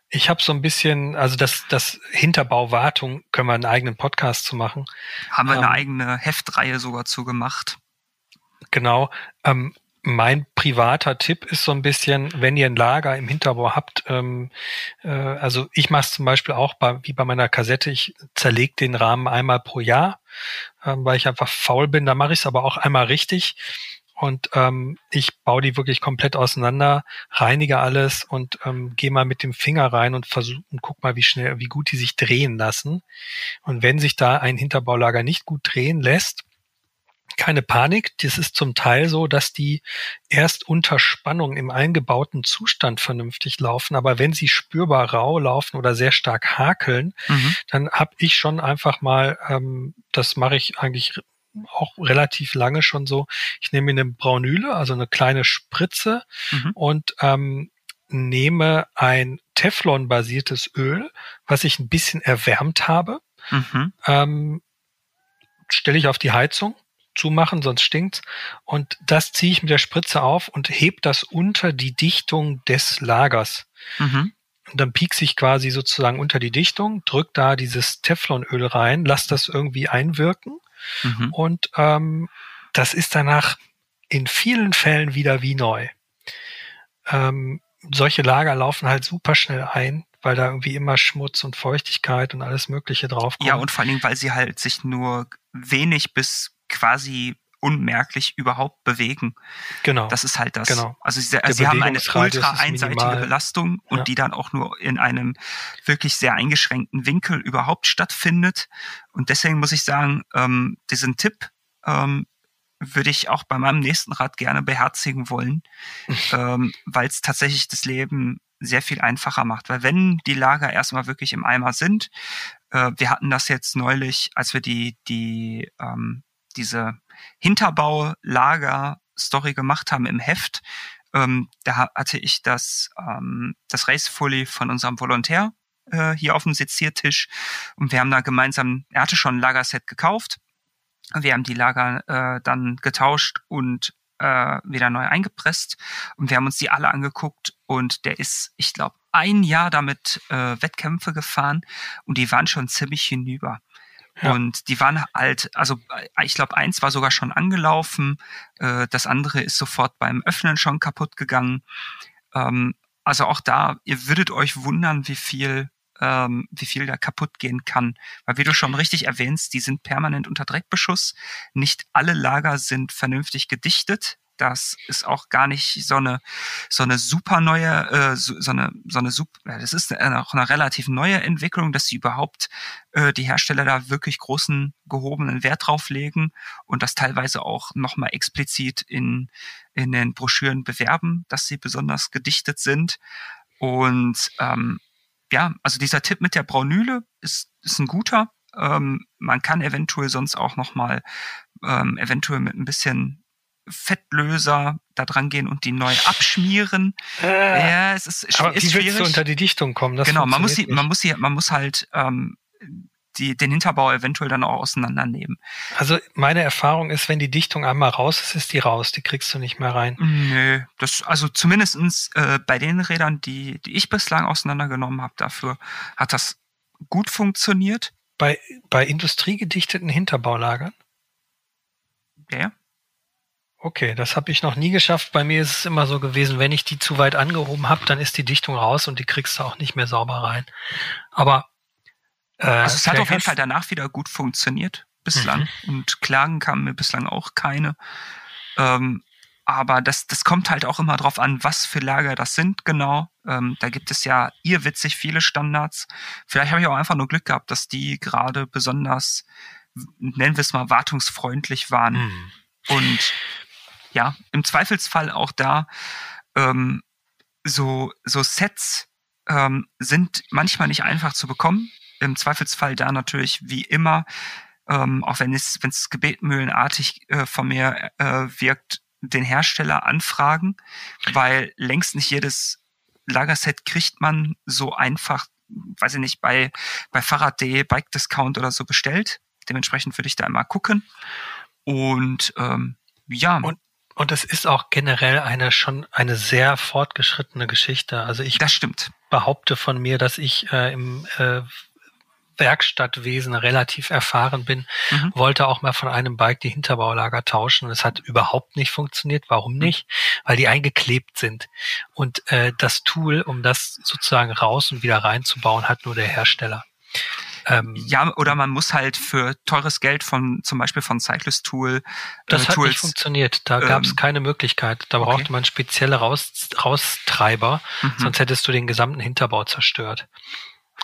Ich habe so ein bisschen, also das, das Hinterbauwartung können wir einen eigenen Podcast zu machen. Haben wir eine ähm, eigene Heftreihe sogar zu gemacht. Genau. Ähm, mein privater Tipp ist so ein bisschen, wenn ihr ein Lager im Hinterbau habt, ähm, äh, also ich mache es zum Beispiel auch bei, wie bei meiner Kassette, ich zerlege den Rahmen einmal pro Jahr, äh, weil ich einfach faul bin. Da mache ich es aber auch einmal richtig und ähm, ich baue die wirklich komplett auseinander, reinige alles und ähm, gehe mal mit dem Finger rein und versuche und guck mal, wie schnell, wie gut die sich drehen lassen. Und wenn sich da ein Hinterbaulager nicht gut drehen lässt, keine Panik, das ist zum Teil so, dass die erst unter Spannung im eingebauten Zustand vernünftig laufen, aber wenn sie spürbar rau laufen oder sehr stark hakeln, mhm. dann habe ich schon einfach mal, ähm, das mache ich eigentlich auch relativ lange schon so. Ich nehme eine Braunüle, also eine kleine Spritze mhm. und ähm, nehme ein Teflon-basiertes Öl, was ich ein bisschen erwärmt habe. Mhm. Ähm, stelle ich auf die Heizung, zumachen, sonst stinkt's. Und das ziehe ich mit der Spritze auf und heb das unter die Dichtung des Lagers. Mhm. Und dann piekse ich quasi sozusagen unter die Dichtung, drück da dieses Teflonöl rein, lass das irgendwie einwirken. Mhm. Und ähm, das ist danach in vielen Fällen wieder wie neu. Ähm, solche Lager laufen halt super schnell ein, weil da irgendwie immer Schmutz und Feuchtigkeit und alles Mögliche draufkommt. Ja, und vor allen Dingen, weil sie halt sich nur wenig bis quasi unmerklich überhaupt bewegen. Genau. Das ist halt das. Genau. Also sie, sie haben eine ultra einseitige Belastung und ja. die dann auch nur in einem wirklich sehr eingeschränkten Winkel überhaupt stattfindet. Und deswegen muss ich sagen, ähm, diesen Tipp ähm, würde ich auch bei meinem nächsten Rad gerne beherzigen wollen, ähm, weil es tatsächlich das Leben sehr viel einfacher macht. Weil wenn die Lager erstmal wirklich im Eimer sind, äh, wir hatten das jetzt neulich, als wir die, die ähm, diese Hinterbau-Lager-Story gemacht haben im Heft, ähm, da hatte ich das, ähm, das Race-Fully von unserem Volontär äh, hier auf dem Seziertisch. Und wir haben da gemeinsam, er hatte schon ein Lagerset gekauft. Wir haben die Lager äh, dann getauscht und äh, wieder neu eingepresst. Und wir haben uns die alle angeguckt. Und der ist, ich glaube, ein Jahr damit äh, Wettkämpfe gefahren. Und die waren schon ziemlich hinüber. Ja. Und die waren halt, also äh, ich glaube, eins war sogar schon angelaufen, äh, das andere ist sofort beim Öffnen schon kaputt gegangen. Ähm, also auch da, ihr würdet euch wundern, wie viel, ähm, wie viel da kaputt gehen kann. Weil wie du schon richtig erwähnst, die sind permanent unter Dreckbeschuss. Nicht alle Lager sind vernünftig gedichtet das ist auch gar nicht so eine so eine super neue äh, so, so eine so eine super das ist auch eine relativ neue Entwicklung, dass sie überhaupt äh, die Hersteller da wirklich großen gehobenen Wert drauf legen und das teilweise auch nochmal explizit in in den Broschüren bewerben, dass sie besonders gedichtet sind und ähm, ja, also dieser Tipp mit der Braunüle ist, ist ein guter. Ähm, man kann eventuell sonst auch nochmal ähm, eventuell mit ein bisschen Fettlöser da dran gehen und die neu abschmieren. Äh, ja, es ist, aber ist wie schwierig. willst du unter die Dichtung kommen? Das genau, man muss, sie, man muss sie, man muss halt ähm, die, den Hinterbau eventuell dann auch auseinandernehmen. Also meine Erfahrung ist, wenn die Dichtung einmal raus ist, ist die raus, die kriegst du nicht mehr rein. Nö, das also zumindestens äh, bei den Rädern, die, die ich bislang auseinandergenommen habe, dafür hat das gut funktioniert. Bei, bei industriegedichteten Hinterbaulagern? Ja. Okay, das habe ich noch nie geschafft. Bei mir ist es immer so gewesen, wenn ich die zu weit angehoben habe, dann ist die Dichtung raus und die kriegst du auch nicht mehr sauber rein. Aber äh, also es hat auf jeden Fall danach wieder gut funktioniert bislang mhm. und Klagen kamen mir bislang auch keine. Ähm, aber das, das kommt halt auch immer drauf an, was für Lager das sind, genau. Ähm, da gibt es ja irrwitzig viele Standards. Vielleicht habe ich auch einfach nur Glück gehabt, dass die gerade besonders, nennen wir es mal, wartungsfreundlich waren. Mhm. Und ja, im Zweifelsfall auch da ähm, so, so Sets ähm, sind manchmal nicht einfach zu bekommen. Im Zweifelsfall da natürlich wie immer, ähm, auch wenn es, wenn es gebetmühlenartig äh, von mir äh, wirkt, den Hersteller anfragen, weil längst nicht jedes Lagerset kriegt man so einfach, weiß ich nicht, bei, bei Fahrrad.de, Bike Discount oder so bestellt. Dementsprechend würde ich da immer gucken. Und ähm, ja. Und und es ist auch generell eine schon eine sehr fortgeschrittene Geschichte. Also ich das stimmt. behaupte von mir, dass ich äh, im äh, Werkstattwesen relativ erfahren bin, mhm. wollte auch mal von einem Bike die Hinterbaulager tauschen. Es hat überhaupt nicht funktioniert. Warum mhm. nicht? Weil die eingeklebt sind. Und äh, das Tool, um das sozusagen raus und wieder reinzubauen, hat nur der Hersteller. Ähm, ja, oder man muss halt für teures Geld von zum Beispiel von Cyclist Tool. Äh, das hat Tools, nicht funktioniert. Da ähm, gab es keine Möglichkeit. Da brauchte okay. man spezielle Raus, Raustreiber, mhm. sonst hättest du den gesamten Hinterbau zerstört.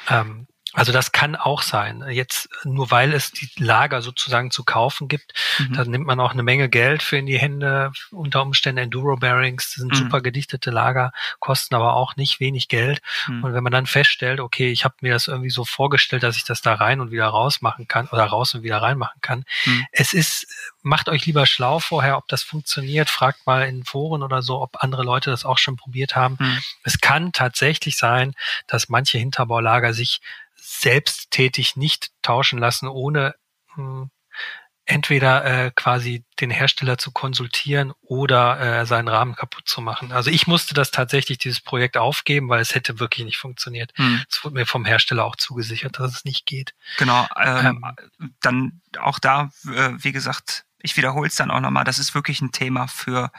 Ähm, also das kann auch sein. Jetzt nur weil es die Lager sozusagen zu kaufen gibt, mhm. dann nimmt man auch eine Menge Geld für in die Hände. Unter Umständen Enduro Bearings, das sind mhm. super gedichtete Lager, kosten aber auch nicht wenig Geld. Mhm. Und wenn man dann feststellt, okay, ich habe mir das irgendwie so vorgestellt, dass ich das da rein und wieder raus machen kann oder raus und wieder rein machen kann. Mhm. Es ist, macht euch lieber schlau vorher, ob das funktioniert. Fragt mal in Foren oder so, ob andere Leute das auch schon probiert haben. Mhm. Es kann tatsächlich sein, dass manche Hinterbaulager sich selbsttätig nicht tauschen lassen, ohne hm, entweder äh, quasi den Hersteller zu konsultieren oder äh, seinen Rahmen kaputt zu machen. Also ich musste das tatsächlich, dieses Projekt aufgeben, weil es hätte wirklich nicht funktioniert. Hm. Es wurde mir vom Hersteller auch zugesichert, dass es nicht geht. Genau. Ähm, ähm, dann auch da, äh, wie gesagt, ich wiederhole es dann auch nochmal, das ist wirklich ein Thema für,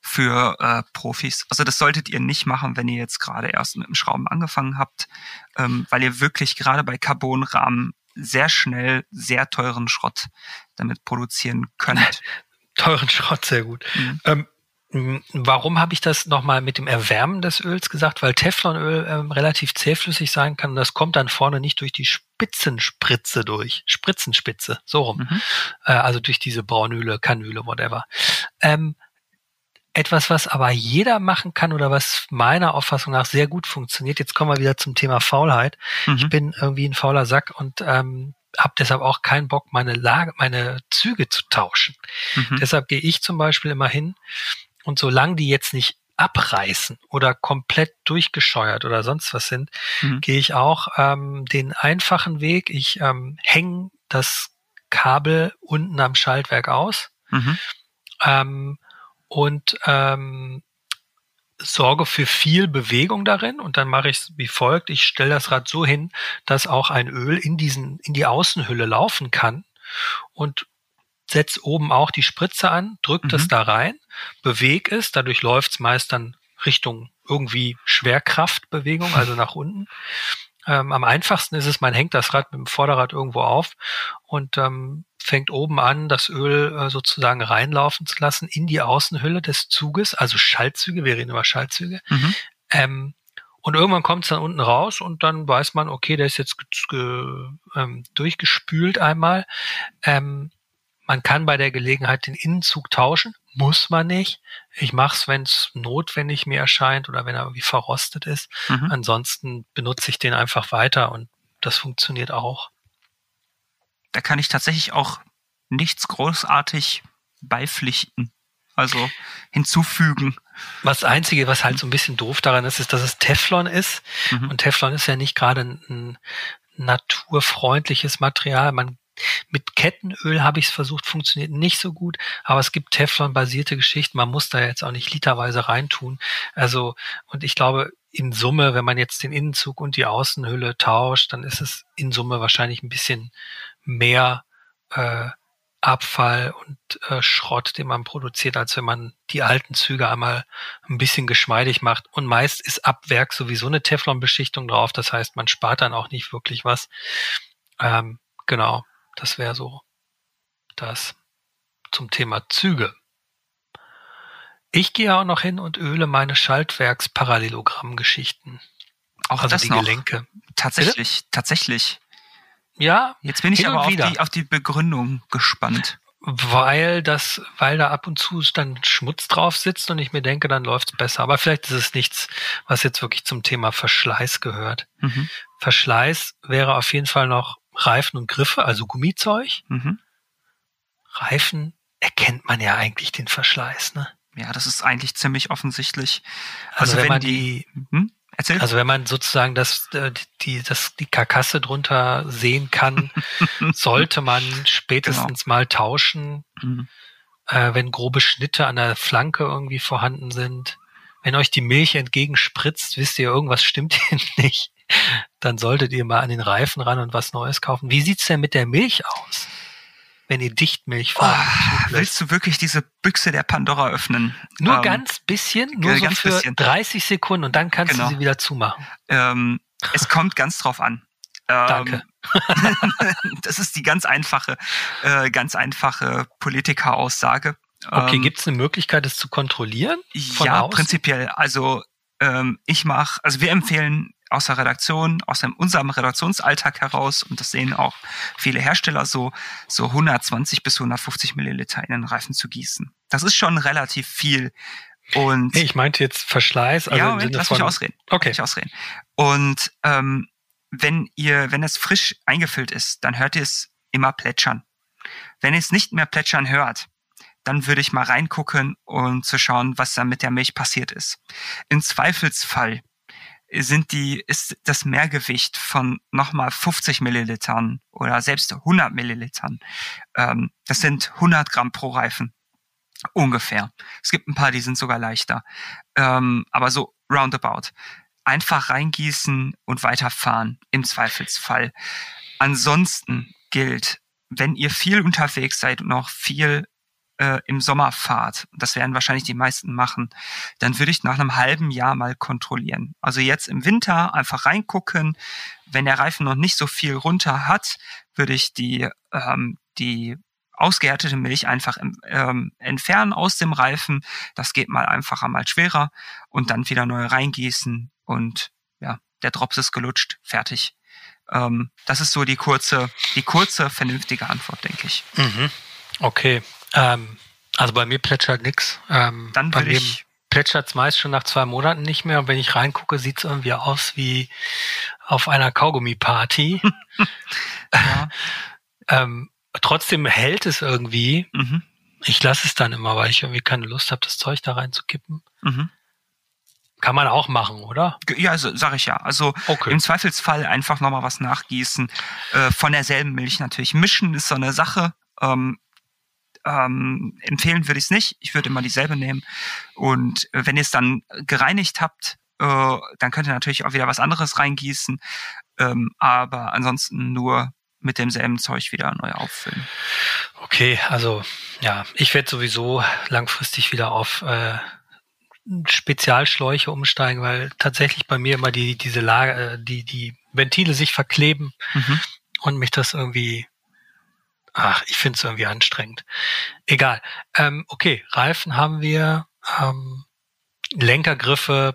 für äh, Profis. Also das solltet ihr nicht machen, wenn ihr jetzt gerade erst mit dem Schrauben angefangen habt, ähm, weil ihr wirklich gerade bei Carbonrahmen sehr schnell sehr teuren Schrott damit produzieren könnt. teuren Schrott, sehr gut. Mhm. Ähm, Warum habe ich das nochmal mit dem Erwärmen des Öls gesagt? Weil Teflonöl ähm, relativ zähflüssig sein kann. Das kommt dann vorne nicht durch die Spitzenspritze durch. Spritzenspitze, so rum. Mhm. Äh, also durch diese Braunöle, Kanüle, whatever. Ähm, etwas, was aber jeder machen kann oder was meiner Auffassung nach sehr gut funktioniert. Jetzt kommen wir wieder zum Thema Faulheit. Mhm. Ich bin irgendwie ein fauler Sack und ähm, habe deshalb auch keinen Bock, meine Lage, meine Züge zu tauschen. Mhm. Deshalb gehe ich zum Beispiel immer hin und solange die jetzt nicht abreißen oder komplett durchgescheuert oder sonst was sind, mhm. gehe ich auch ähm, den einfachen Weg. Ich ähm, hänge das Kabel unten am Schaltwerk aus mhm. ähm, und ähm, sorge für viel Bewegung darin und dann mache ich es wie folgt. Ich stelle das Rad so hin, dass auch ein Öl in diesen, in die Außenhülle laufen kann und setz oben auch die Spritze an, drückt mhm. es da rein, beweg es, dadurch läuft es meist dann Richtung irgendwie Schwerkraftbewegung, also nach unten. Ähm, am einfachsten ist es, man hängt das Rad mit dem Vorderrad irgendwo auf und ähm, fängt oben an, das Öl äh, sozusagen reinlaufen zu lassen in die Außenhülle des Zuges, also Schaltzüge, wir reden über Schaltzüge. Mhm. Ähm, und irgendwann kommt es dann unten raus und dann weiß man, okay, der ist jetzt ähm, durchgespült einmal. Ähm, man kann bei der Gelegenheit den Innenzug tauschen, muss man nicht. Ich mache es, wenn es notwendig mir erscheint oder wenn er irgendwie verrostet ist. Mhm. Ansonsten benutze ich den einfach weiter und das funktioniert auch. Da kann ich tatsächlich auch nichts großartig beipflichten, also hinzufügen. Was Einzige, was halt so ein bisschen doof daran ist, ist, dass es Teflon ist. Mhm. Und Teflon ist ja nicht gerade ein naturfreundliches Material. Man mit Kettenöl habe ich es versucht, funktioniert nicht so gut, aber es gibt Teflon-basierte Geschichten. Man muss da jetzt auch nicht literweise reintun. Also, und ich glaube, in Summe, wenn man jetzt den Innenzug und die Außenhülle tauscht, dann ist es in Summe wahrscheinlich ein bisschen mehr äh, Abfall und äh, Schrott, den man produziert, als wenn man die alten Züge einmal ein bisschen geschmeidig macht. Und meist ist ab Werk sowieso eine Teflonbeschichtung drauf. Das heißt, man spart dann auch nicht wirklich was. Ähm, genau. Das wäre so das zum Thema Züge. Ich gehe auch noch hin und öle meine Schaltwerksparallelogrammgeschichten. Auch also das die noch. Gelenke. Tatsächlich, Bitte? tatsächlich. Ja. Jetzt bin ich aber auf die, auf die Begründung gespannt. Weil das, weil da ab und zu dann Schmutz drauf sitzt und ich mir denke, dann läuft's besser. Aber vielleicht ist es nichts, was jetzt wirklich zum Thema Verschleiß gehört. Mhm. Verschleiß wäre auf jeden Fall noch Reifen und Griffe, also Gummizeug. Mhm. Reifen erkennt man ja eigentlich den Verschleiß, ne? Ja, das ist eigentlich ziemlich offensichtlich. Also, also wenn, wenn, man die, hm? Erzähl. also wenn man sozusagen das, äh, die, das, die Karkasse drunter sehen kann, sollte man spätestens genau. mal tauschen, mhm. äh, wenn grobe Schnitte an der Flanke irgendwie vorhanden sind. Wenn euch die Milch entgegenspritzt, wisst ihr, irgendwas stimmt hier nicht dann solltet ihr mal an den Reifen ran und was Neues kaufen. Wie sieht's denn mit der Milch aus? Wenn ihr Dichtmilch fahrt. Oh, willst du wirklich diese Büchse der Pandora öffnen? Nur ähm, ganz bisschen, nur so für bisschen. 30 Sekunden und dann kannst genau. du sie wieder zumachen. Ähm, es kommt ganz drauf an. Ähm, Danke. das ist die ganz einfache, äh, ganz einfache Politikeraussage. Okay, ähm, gibt es eine Möglichkeit, es zu kontrollieren? ja, außen? prinzipiell. Also ähm, ich mache, also wir empfehlen aus der Redaktion, aus dem, unserem Redaktionsalltag heraus, und das sehen auch viele Hersteller so, so 120 bis 150 Milliliter in den Reifen zu gießen. Das ist schon relativ viel. Und ich meinte jetzt Verschleiß. Also ja, Moment, lass mich ausreden. Okay. Mich ausreden. Und ähm, wenn ihr, wenn es frisch eingefüllt ist, dann hört ihr es immer plätschern. Wenn ihr es nicht mehr plätschern hört, dann würde ich mal reingucken und zu schauen, was da mit der Milch passiert ist. Im Zweifelsfall sind die, ist das Mehrgewicht von nochmal 50 Millilitern oder selbst 100 Millilitern. Ähm, das sind 100 Gramm pro Reifen. Ungefähr. Es gibt ein paar, die sind sogar leichter. Ähm, aber so roundabout. Einfach reingießen und weiterfahren im Zweifelsfall. Ansonsten gilt, wenn ihr viel unterwegs seid und noch viel äh, im Sommer fahrt, das werden wahrscheinlich die meisten machen, dann würde ich nach einem halben Jahr mal kontrollieren. Also jetzt im Winter einfach reingucken. Wenn der Reifen noch nicht so viel runter hat, würde ich die, ähm, die ausgehärtete Milch einfach ähm, entfernen aus dem Reifen. Das geht mal einfacher, mal schwerer und dann wieder neu reingießen und ja, der Drops ist gelutscht, fertig. Ähm, das ist so die kurze, die kurze, vernünftige Antwort, denke ich. Mhm. Okay. Ähm, also bei mir plätschert nix. Ähm, Dann bei mir ich plätschert es meist schon nach zwei Monaten nicht mehr. Und wenn ich reingucke, sieht es irgendwie aus wie auf einer Kaugummi-Party. ähm, trotzdem hält es irgendwie. mhm, Ich lasse es dann immer, weil ich irgendwie keine Lust habe, das Zeug da reinzukippen. mhm. Kann man auch machen, oder? Ja, also, sag ich ja. Also Okay. im Zweifelsfall einfach nochmal was nachgießen. Äh, von derselben Milch natürlich. Mischen ist so eine Sache. Ähm, ähm, empfehlen würde ich es nicht. Ich würde immer dieselbe nehmen. Und äh, wenn ihr es dann gereinigt habt, äh, dann könnt ihr natürlich auch wieder was anderes reingießen. Ähm, aber ansonsten nur mit demselben Zeug wieder neu auffüllen. Okay, also ja, ich werde sowieso langfristig wieder auf äh, Spezialschläuche umsteigen, weil tatsächlich bei mir immer die diese Lage, äh, die die Ventile sich verkleben Mhm. und mich das irgendwie, ach, ich finde es irgendwie anstrengend. Egal. Ähm, okay, Reifen haben wir, ähm, Lenkergriffe,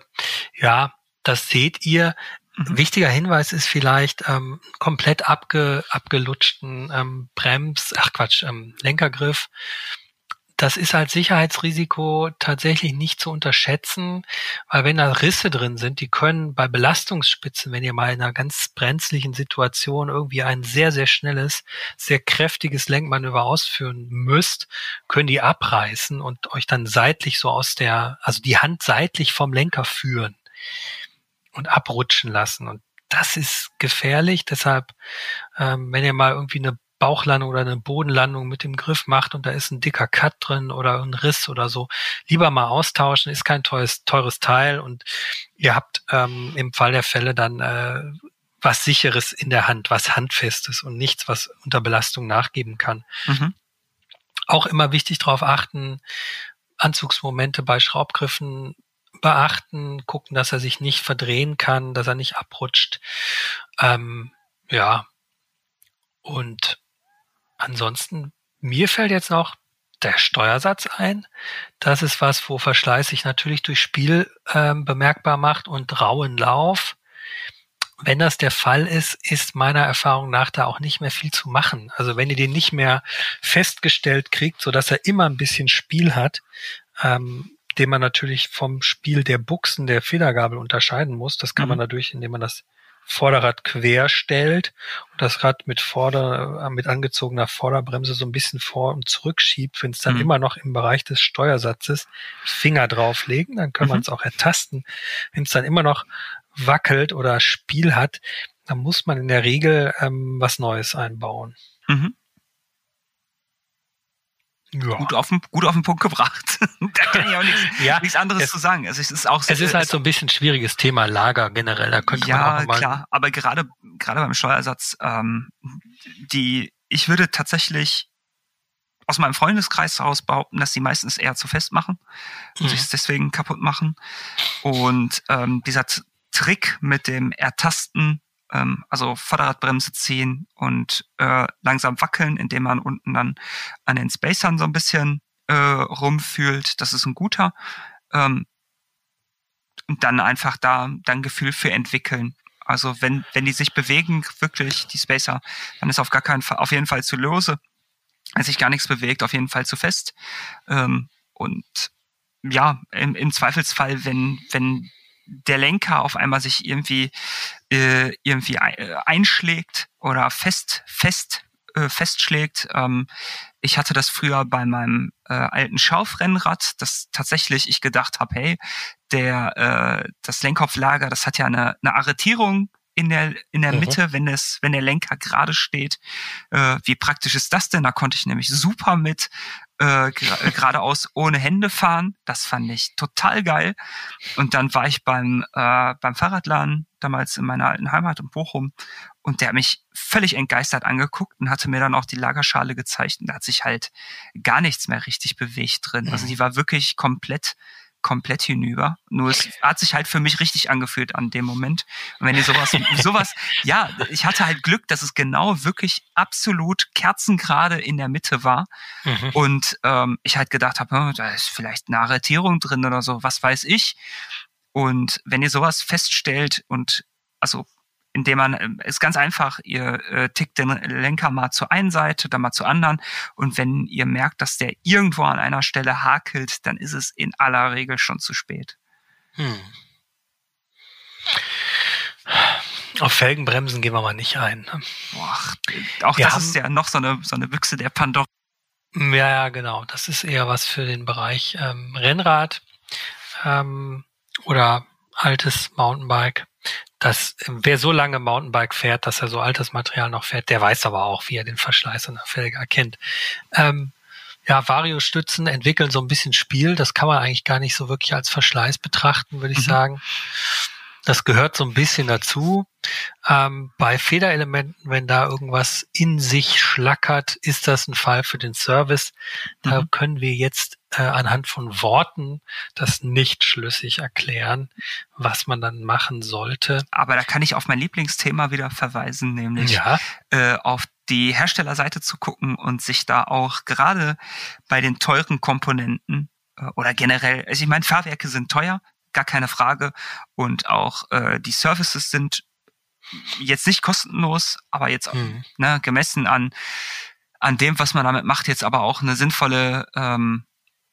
ja, das seht ihr. Mhm. Wichtiger Hinweis ist vielleicht ähm, komplett abge, abgelutschten ähm, Brems, ach Quatsch, ähm, Lenkergriff. Das ist als Sicherheitsrisiko tatsächlich nicht zu unterschätzen, weil wenn da Risse drin sind, die können bei Belastungsspitzen, wenn ihr mal in einer ganz brenzlichen Situation irgendwie ein sehr, sehr schnelles, sehr kräftiges Lenkmanöver ausführen müsst, können die abreißen und euch dann seitlich so aus der, also die Hand seitlich vom Lenker führen und abrutschen lassen. Und das ist gefährlich. Deshalb, ähm, wenn ihr mal irgendwie eine Bauchlandung oder eine Bodenlandung mit dem Griff macht und da ist ein dicker Cut drin oder ein Riss oder so, lieber mal austauschen, ist kein teures, teures Teil und ihr habt ähm, im Fall der Fälle dann äh, was sicheres in der Hand, was handfestes und nichts, was unter Belastung nachgeben kann. Mhm. Auch immer wichtig darauf achten, Anzugsmomente bei Schraubgriffen beachten, gucken, dass er sich nicht verdrehen kann, dass er nicht abrutscht. Ähm, ja. Und ansonsten, mir fällt jetzt noch der Steuersatz ein. Das ist was, wo Verschleiß sich natürlich durch Spiel ähm, bemerkbar macht und rauen Lauf. Wenn das der Fall ist, ist meiner Erfahrung nach da auch nicht mehr viel zu machen. Also wenn ihr den nicht mehr festgestellt kriegt, so dass er immer ein bisschen Spiel hat, ähm, den man natürlich vom Spiel der Buchsen der Federgabel unterscheiden muss. Das kann Mhm. man dadurch, indem man das Vorderrad quer stellt und das Rad mit Vorder, äh, mit angezogener Vorderbremse so ein bisschen vor und zurück schiebt, wenn es dann Mhm. immer noch im Bereich des Steuersatzes Finger drauflegen, dann kann Mhm. man es auch ertasten. Wenn es dann immer noch wackelt oder Spiel hat, dann muss man in der Regel ähm, was Neues einbauen. Mhm. Ja. Gut, auf den, gut auf den Punkt gebracht. da kann ich auch nichts, Ja, nichts anderes es- zu sagen. Also es ist auch Es ist halt so ein bisschen schwieriges Thema Lager generell. Da könnte man ja, auch mal. klar, aber gerade gerade beim Steuersatz, ähm, die ich würde tatsächlich aus meinem Freundeskreis heraus behaupten, dass die meistens eher zu fest machen und Mhm. sich es deswegen kaputt machen. Und ähm, dieser Trick mit dem Ertasten, ähm, also Vorderradbremse ziehen und äh, langsam wackeln, indem man unten dann an den Spacern so ein bisschen äh, rumfühlt, das ist ein guter. Ähm, und dann einfach da dann Gefühl für entwickeln. Also wenn, wenn die sich bewegen, wirklich die Spacer, dann ist auf gar keinen Fall, auf jeden Fall zu lose. Wenn sich gar nichts bewegt, auf jeden Fall zu fest. Ähm, und ja, im, im Zweifelsfall, wenn, wenn der Lenker auf einmal sich irgendwie, äh, irgendwie äh, einschlägt oder fest, fest, äh, festschlägt, ähm, Ich hatte das früher bei meinem äh, alten Schaufrennrad, das tatsächlich ich gedacht habe, hey, der äh, das Lenkkopflager, das hat ja eine, eine Arretierung in der in der mhm. Mitte, wenn es wenn der Lenker gerade steht. Wie praktisch ist das denn? Da konnte ich nämlich super mit äh, geradeaus ohne Hände fahren. Das fand ich total geil. Und dann war ich beim äh, beim Fahrradladen damals in meiner alten Heimat in Bochum und der hat mich völlig entgeistert angeguckt und hatte mir dann auch die Lagerschale gezeigt und da hat sich halt gar nichts mehr richtig bewegt drin. Also mhm. die war wirklich komplett komplett hinüber. Nur es hat sich halt für mich richtig angefühlt an dem Moment. Und wenn ihr sowas, sowas, ja, ich hatte halt Glück, dass es genau wirklich absolut kerzengerade in der Mitte war. Mhm. Und ähm, ich halt gedacht habe, hm, da ist vielleicht eine Arretierung drin oder so, was weiß ich. Und wenn ihr sowas feststellt und also indem man, ähm, ist ganz einfach, ihr äh, tickt den Lenker mal zur einen Seite, dann mal zur anderen. Und wenn ihr merkt, dass der irgendwo an einer Stelle hakelt, dann ist es in aller Regel schon zu spät. Hm. Auf Felgenbremsen gehen wir mal nicht ein. Ne? Boah, auch wir das ist ja noch so eine, so eine Büchse der Pandora. Ja, ja, genau. Das ist eher was für den Bereich ähm, Rennrad ähm, oder altes Mountainbike dass wer so lange Mountainbike fährt, dass er so altes Material noch fährt, der weiß aber auch, wie er den Verschleiß an der Felge erkennt. Ähm, ja, Vario-Stützen entwickeln so ein bisschen Spiel. Das kann man eigentlich gar nicht so wirklich als Verschleiß betrachten, würde ich mhm. sagen. Das gehört so ein bisschen dazu. Ähm, bei Federelementen, wenn da irgendwas in sich schlackert, ist das ein Fall für den Service. Da mhm. können wir jetzt äh, anhand von Worten das nicht schlüssig erklären, was man dann machen sollte. Aber da kann ich auf mein Lieblingsthema wieder verweisen, nämlich ja. äh, auf die Herstellerseite zu gucken und sich da auch gerade bei den teuren Komponenten äh, oder generell, also ich meine, Fahrwerke sind teuer, gar keine Frage. Und auch äh, die Services sind jetzt nicht kostenlos, aber jetzt mhm. ne, gemessen an an dem, was man damit macht, jetzt aber auch eine sinnvolle ähm,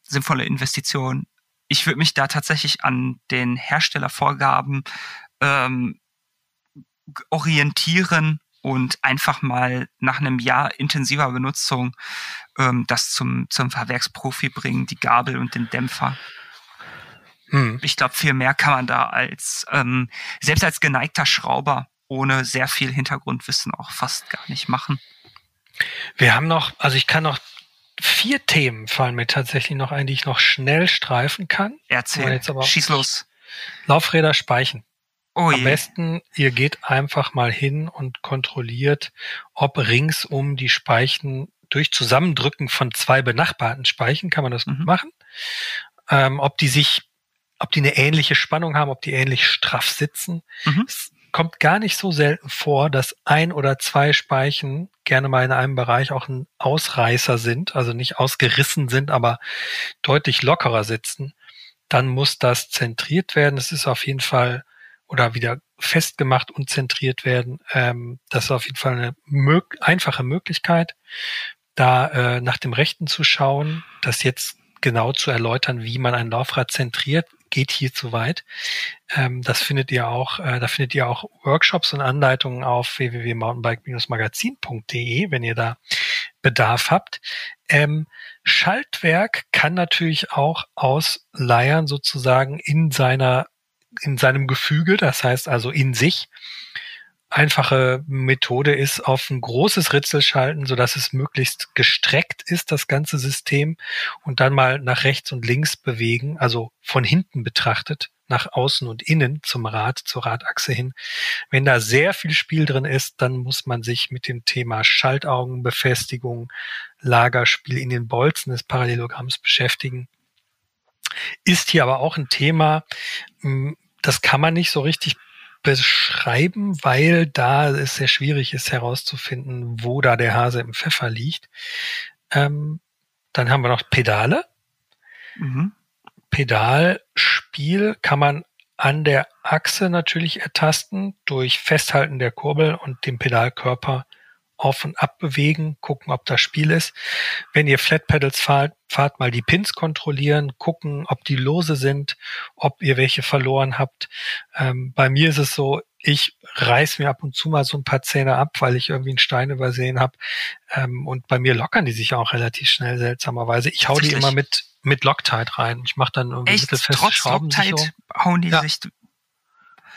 sinnvolle Investition. Ich würde mich da tatsächlich an den Herstellervorgaben ähm, orientieren und einfach mal nach einem Jahr intensiver Benutzung ähm, das zum, zum Fahrwerksprofi bringen, die Gabel und den Dämpfer. Hm. Ich glaube, viel mehr kann man da als, ähm, selbst als geneigter Schrauber ohne sehr viel Hintergrundwissen auch fast gar nicht machen. Wir haben noch, also ich kann noch vier Themen fallen mir tatsächlich noch ein, die ich noch schnell streifen kann. Erzähl, schieß los. Laufräder speichen. Oh Am besten, ihr geht einfach mal hin und kontrolliert, ob ringsum die Speichen durch Zusammendrücken von zwei benachbarten Speichen kann man das mhm. machen. Ähm, ob die sich ob die eine ähnliche Spannung haben, ob die ähnlich straff sitzen. Mhm. Es kommt gar nicht so selten vor, dass ein oder zwei Speichen gerne mal in einem Bereich auch ein Ausreißer sind, also nicht ausgerissen sind, aber deutlich lockerer sitzen. Dann muss das zentriert werden. Es ist auf jeden Fall oder wieder festgemacht und zentriert werden. Ähm, das ist auf jeden Fall eine mög einfache Möglichkeit, da äh, nach dem Rechten zu schauen, das jetzt genau zu erläutern, wie man ein Laufrad zentriert geht hier zu weit. Ähm, das findet ihr auch, äh, da findet ihr auch Workshops und Anleitungen auf www.mountainbike-magazin.de, wenn ihr da Bedarf habt. Ähm, Schaltwerk kann natürlich auch ausleiern sozusagen in seiner, in seinem Gefüge, das heißt also in sich einfache Methode ist, auf ein großes Ritzel schalten, so dass es möglichst gestreckt ist, das ganze System, und dann mal nach rechts und links bewegen, also von hinten betrachtet, nach außen und innen zum Rad, zur Radachse hin. Wenn da sehr viel Spiel drin ist, dann muss man sich mit dem Thema Schaltaugenbefestigung, Lagerspiel in den Bolzen des Parallelogramms beschäftigen. Ist hier aber auch ein Thema, hm, das kann man nicht so richtig beschreiben, weil da es sehr schwierig ist herauszufinden, wo da der Hase im Pfeffer liegt. Ähm, dann haben wir noch Pedale. Mhm. Pedalspiel kann man an der Achse natürlich ertasten durch Festhalten der Kurbel und dem Pedalkörper auf und ab bewegen, gucken, ob das Spiel ist. Wenn ihr Flat Pedals fahrt, fahrt mal die Pins kontrollieren, gucken, ob die lose sind, ob ihr welche verloren habt. Ähm, bei mir ist es so, Ich reiß mir ab und zu mal so ein paar Zähne ab, weil ich irgendwie einen Stein übersehen habe. Ähm, und bei mir lockern die sich auch relativ schnell, seltsamerweise. Ich hau die immer mit, mit Loctite rein. Ich mache dann irgendwie Echt? mittelfeste Trotz Schrauben. Loctite hauen die Ja. sich.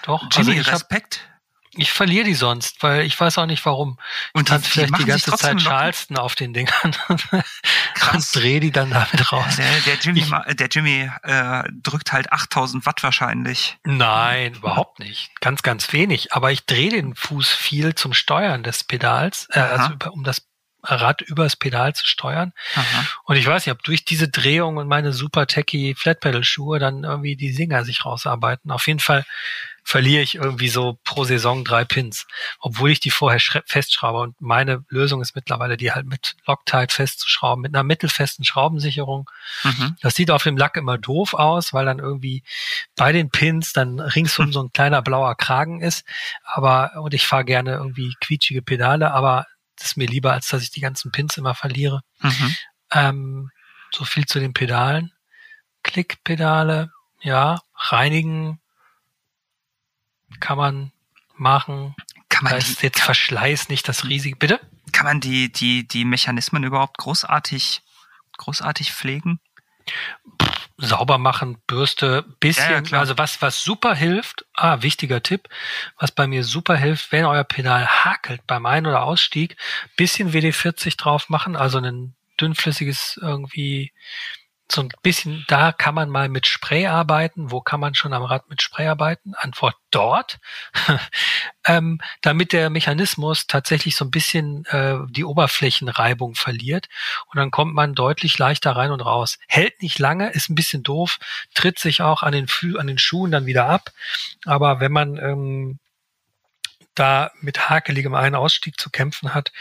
Doch, Jimmy, also ich, hab, Respekt. Ich verliere die sonst, weil ich weiß auch nicht warum. Und Tanz vielleicht die ganze Zeit Locken. Charleston auf den Dingern und drehe die dann damit raus. Der, der Jimmy, ma- der Jimmy äh, drückt halt 8000 Watt wahrscheinlich. Nein, überhaupt nicht. Ganz, ganz wenig. Aber ich drehe den Fuß viel zum Steuern des Pedals, äh, also über, um das Rad übers Pedal zu steuern. Aha. Und ich weiß nicht, ob durch diese Drehung und meine super techy Flatpedal-Schuhe dann irgendwie die Singer sich rausarbeiten. Auf jeden Fall verliere ich irgendwie so pro Saison drei Pins, obwohl ich die vorher festschraube. Und meine Lösung ist mittlerweile, die halt mit Loctite festzuschrauben, mit einer mittelfesten Schraubensicherung. Mhm. Das sieht auf dem Lack immer doof aus, weil dann irgendwie bei den Pins dann ringsum so ein kleiner blauer Kragen ist. Aber, und ich fahre gerne irgendwie quietschige Pedale, aber das ist mir lieber, als dass ich die ganzen Pins immer verliere. Mhm. Ähm, so viel zu den Pedalen. Klickpedale, ja, reinigen kann man machen. Kann Da man, ist die, jetzt Verschleiß nicht das riesige. Bitte? kann man die, die, die Mechanismen überhaupt großartig, großartig pflegen? sauber machen, Bürste, bisschen, Ja, also was, was super hilft, ah, wichtiger Tipp, was bei mir super hilft, wenn euer Pedal hakelt beim Ein- oder Ausstieg, bisschen WD-40 drauf machen, also ein dünnflüssiges irgendwie, so ein bisschen, da kann man mal mit Spray arbeiten. Wo kann man schon am Rad mit Spray arbeiten? Antwort dort. ähm, damit der Mechanismus tatsächlich so ein bisschen äh, die Oberflächenreibung verliert und dann kommt man deutlich leichter rein und raus. Hält nicht lange, ist ein bisschen doof, tritt sich auch an den, Fü an den Schuhen dann wieder ab. Aber wenn man ähm, da mit hakeligem Ein-Ausstieg zu kämpfen hat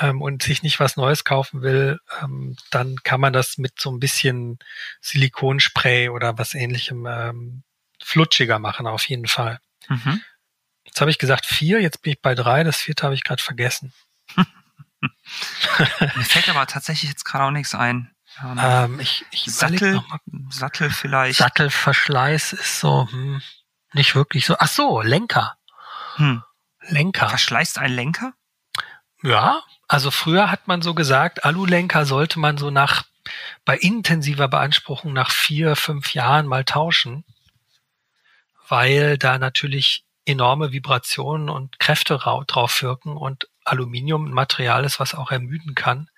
ähm, und sich nicht was Neues kaufen will, ähm, dann kann man das mit so ein bisschen Silikonspray oder was ähnlichem ähm, flutschiger machen, auf jeden Fall. Mhm. Jetzt habe ich gesagt vier, jetzt bin ich bei drei, das vierte habe ich gerade vergessen. Mir fällt aber tatsächlich jetzt gerade auch nichts ein. Ähm, Ähm, ich ich Sattel, noch mal. Sattel vielleicht. Sattelverschleiß ist so hm, nicht wirklich so. Ach so, Lenker. Hm. Lenker. Verschleißt ein Lenker? Ja, also früher hat man so gesagt, Alulenker sollte man so nach bei intensiver Beanspruchung nach vier, fünf Jahren mal tauschen, weil da natürlich enorme Vibrationen und Kräfte rau- drauf wirken und Aluminium ein Material ist, was auch ermüden kann.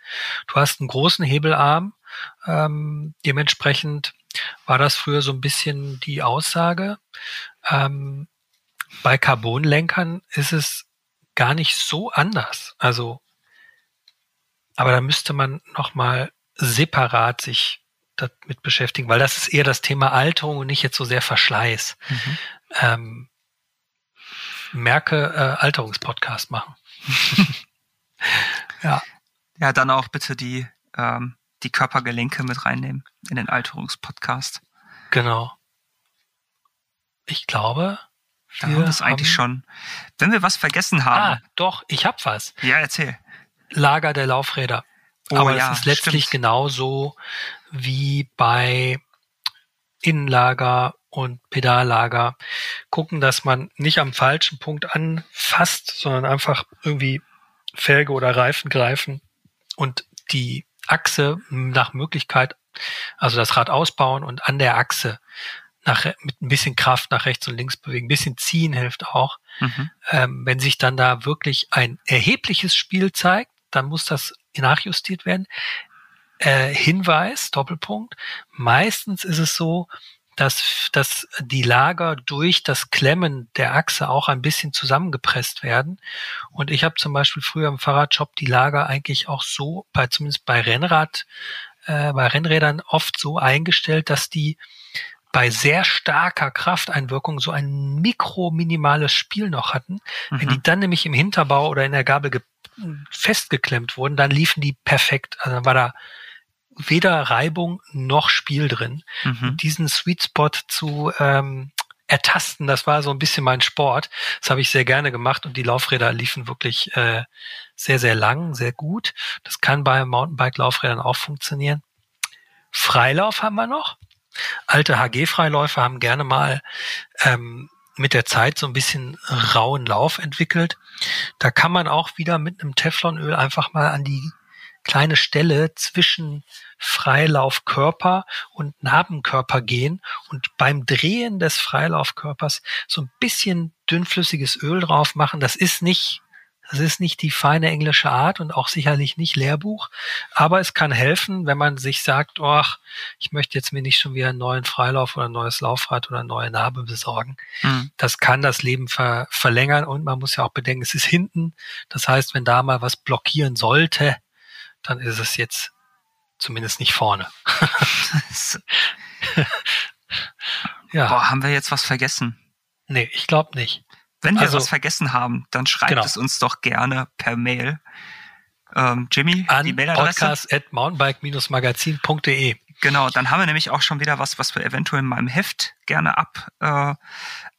Du hast einen großen Hebelarm, ähm, dementsprechend war das früher so ein bisschen die Aussage. Ähm, bei Carbonlenkern ist es gar nicht so anders. Also, aber da müsste man noch mal separat sich damit beschäftigen, weil das ist eher das Thema Alterung und nicht jetzt so sehr Verschleiß. Mhm. Ähm, merke äh, Alterungspodcast machen. ja, Ja, dann auch bitte die, ähm, die Körpergelenke mit reinnehmen in den Alterungspodcast. genau. Ich glaube, Da haben wir es eigentlich schon. Wenn wir was vergessen Ah, haben. doch, ich hab was. Ja, erzähl. Lager der Laufräder. Oh Aber ja, es ist letztlich stimmt. genauso wie bei Innenlager und Pedallager. Gucken, dass man nicht am falschen Punkt anfasst, sondern einfach irgendwie Felge oder Reifen greifen und die Achse nach Möglichkeit, also das Rad ausbauen und an der Achse nach, mit ein bisschen Kraft nach rechts und links bewegen. Ein bisschen ziehen hilft auch Mhm. ähm, wenn sich dann da wirklich ein erhebliches Spiel zeigt, dann muss das nachjustiert werden. Äh, Hinweis, Doppelpunkt. Meistens ist es so, dass, dass die Lager durch das Klemmen der Achse auch ein bisschen zusammengepresst werden. Und ich habe zum Beispiel früher im Fahrradshop die Lager eigentlich auch so, bei, zumindest bei Rennrad, äh, bei Rennrädern oft so eingestellt, dass die bei sehr starker Krafteinwirkung so ein mikro-minimales Spiel noch hatten. Wenn die Mhm. dann nämlich im Hinterbau oder in der Gabel ge- festgeklemmt wurden, dann liefen die perfekt. Also dann war da weder Reibung noch Spiel drin. Mhm. Diesen Sweet Spot zu ähm, ertasten, das war so ein bisschen mein Sport. Das habe ich sehr gerne gemacht und die Laufräder liefen wirklich äh, sehr, sehr lang, sehr gut. Das kann bei Mountainbike-Laufrädern auch funktionieren. Freilauf haben wir noch. Alte HG-Freiläufer haben gerne mal ähm, mit der Zeit so ein bisschen rauen Lauf entwickelt. Da kann man auch wieder mit einem Teflonöl einfach mal an die kleine Stelle zwischen Freilaufkörper und Narbenkörper gehen und beim Drehen des Freilaufkörpers so ein bisschen dünnflüssiges Öl drauf machen. Das ist nicht das ist nicht die feine englische Art und auch sicherlich nicht Lehrbuch, aber es kann helfen, wenn man sich sagt, oh, ich möchte jetzt mir nicht schon wieder einen neuen Freilauf oder ein neues Laufrad oder eine neue Narbe besorgen. Mhm. Das kann das Leben ver verlängern und man muss ja auch bedenken, es ist hinten. Das heißt, wenn da mal was blockieren sollte, dann ist es jetzt zumindest nicht vorne. ja. Boah, haben wir jetzt was vergessen? Nee, ich glaube nicht. Wenn wir also, was vergessen haben, dann schreibt genau. es uns doch gerne per Mail. Ähm, Jimmy, An die Mailadresse? podcast at mountainbike-magazin.de Genau, dann haben wir nämlich auch schon wieder was, was wir eventuell in meinem Heft gerne ab, äh,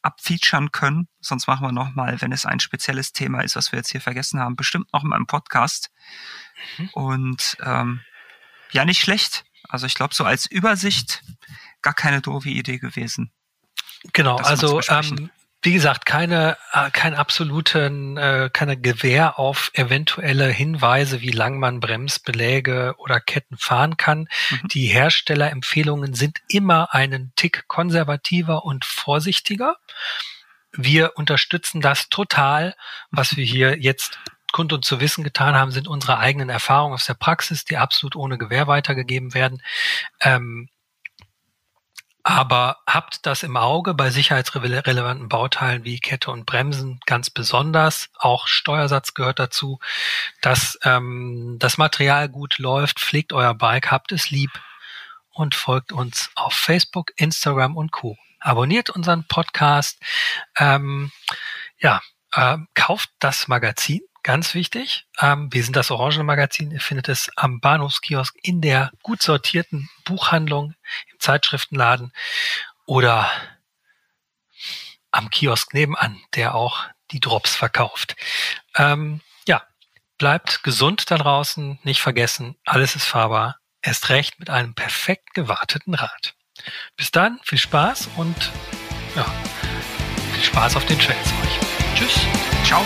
abfeaturen können. Sonst machen wir nochmal, wenn es ein spezielles Thema ist, was wir jetzt hier vergessen haben, bestimmt noch in meinem Podcast. Mhm. Und ähm, ja, nicht schlecht. Also ich glaube, so als Übersicht gar keine doofe Idee gewesen. Genau, also ähm, wie gesagt, keine, äh, kein absoluten, äh, keine Gewähr auf eventuelle Hinweise, wie lang man Bremsbeläge oder Ketten fahren kann. Mhm. Die Herstellerempfehlungen sind immer einen Tick konservativer und vorsichtiger. Wir unterstützen das total. Was wir hier jetzt kund und zu wissen getan haben, sind unsere eigenen Erfahrungen aus der Praxis, die absolut ohne Gewähr weitergegeben werden. Ähm, aber habt das im Auge bei sicherheitsrelevanten Bauteilen wie Kette und Bremsen ganz besonders. Auch Steuersatz gehört dazu. Dass ähm, das Material gut läuft, pflegt euer Bike, habt es lieb und folgt uns auf Facebook, Instagram und Co. Abonniert unseren Podcast. Ähm, ja, äh, kauft das Magazin Ganz wichtig, ähm, wir sind das Orangenmagazin. Ihr findet es am Bahnhofskiosk in der gut sortierten Buchhandlung, im Zeitschriftenladen oder am Kiosk nebenan, der auch die Drops verkauft. Ähm, ja, bleibt gesund da draußen, nicht vergessen, alles ist fahrbar, erst recht mit einem perfekt gewarteten Rad. Bis dann, viel Spaß und ja, viel Spaß auf den Trails euch. Tschüss, ciao.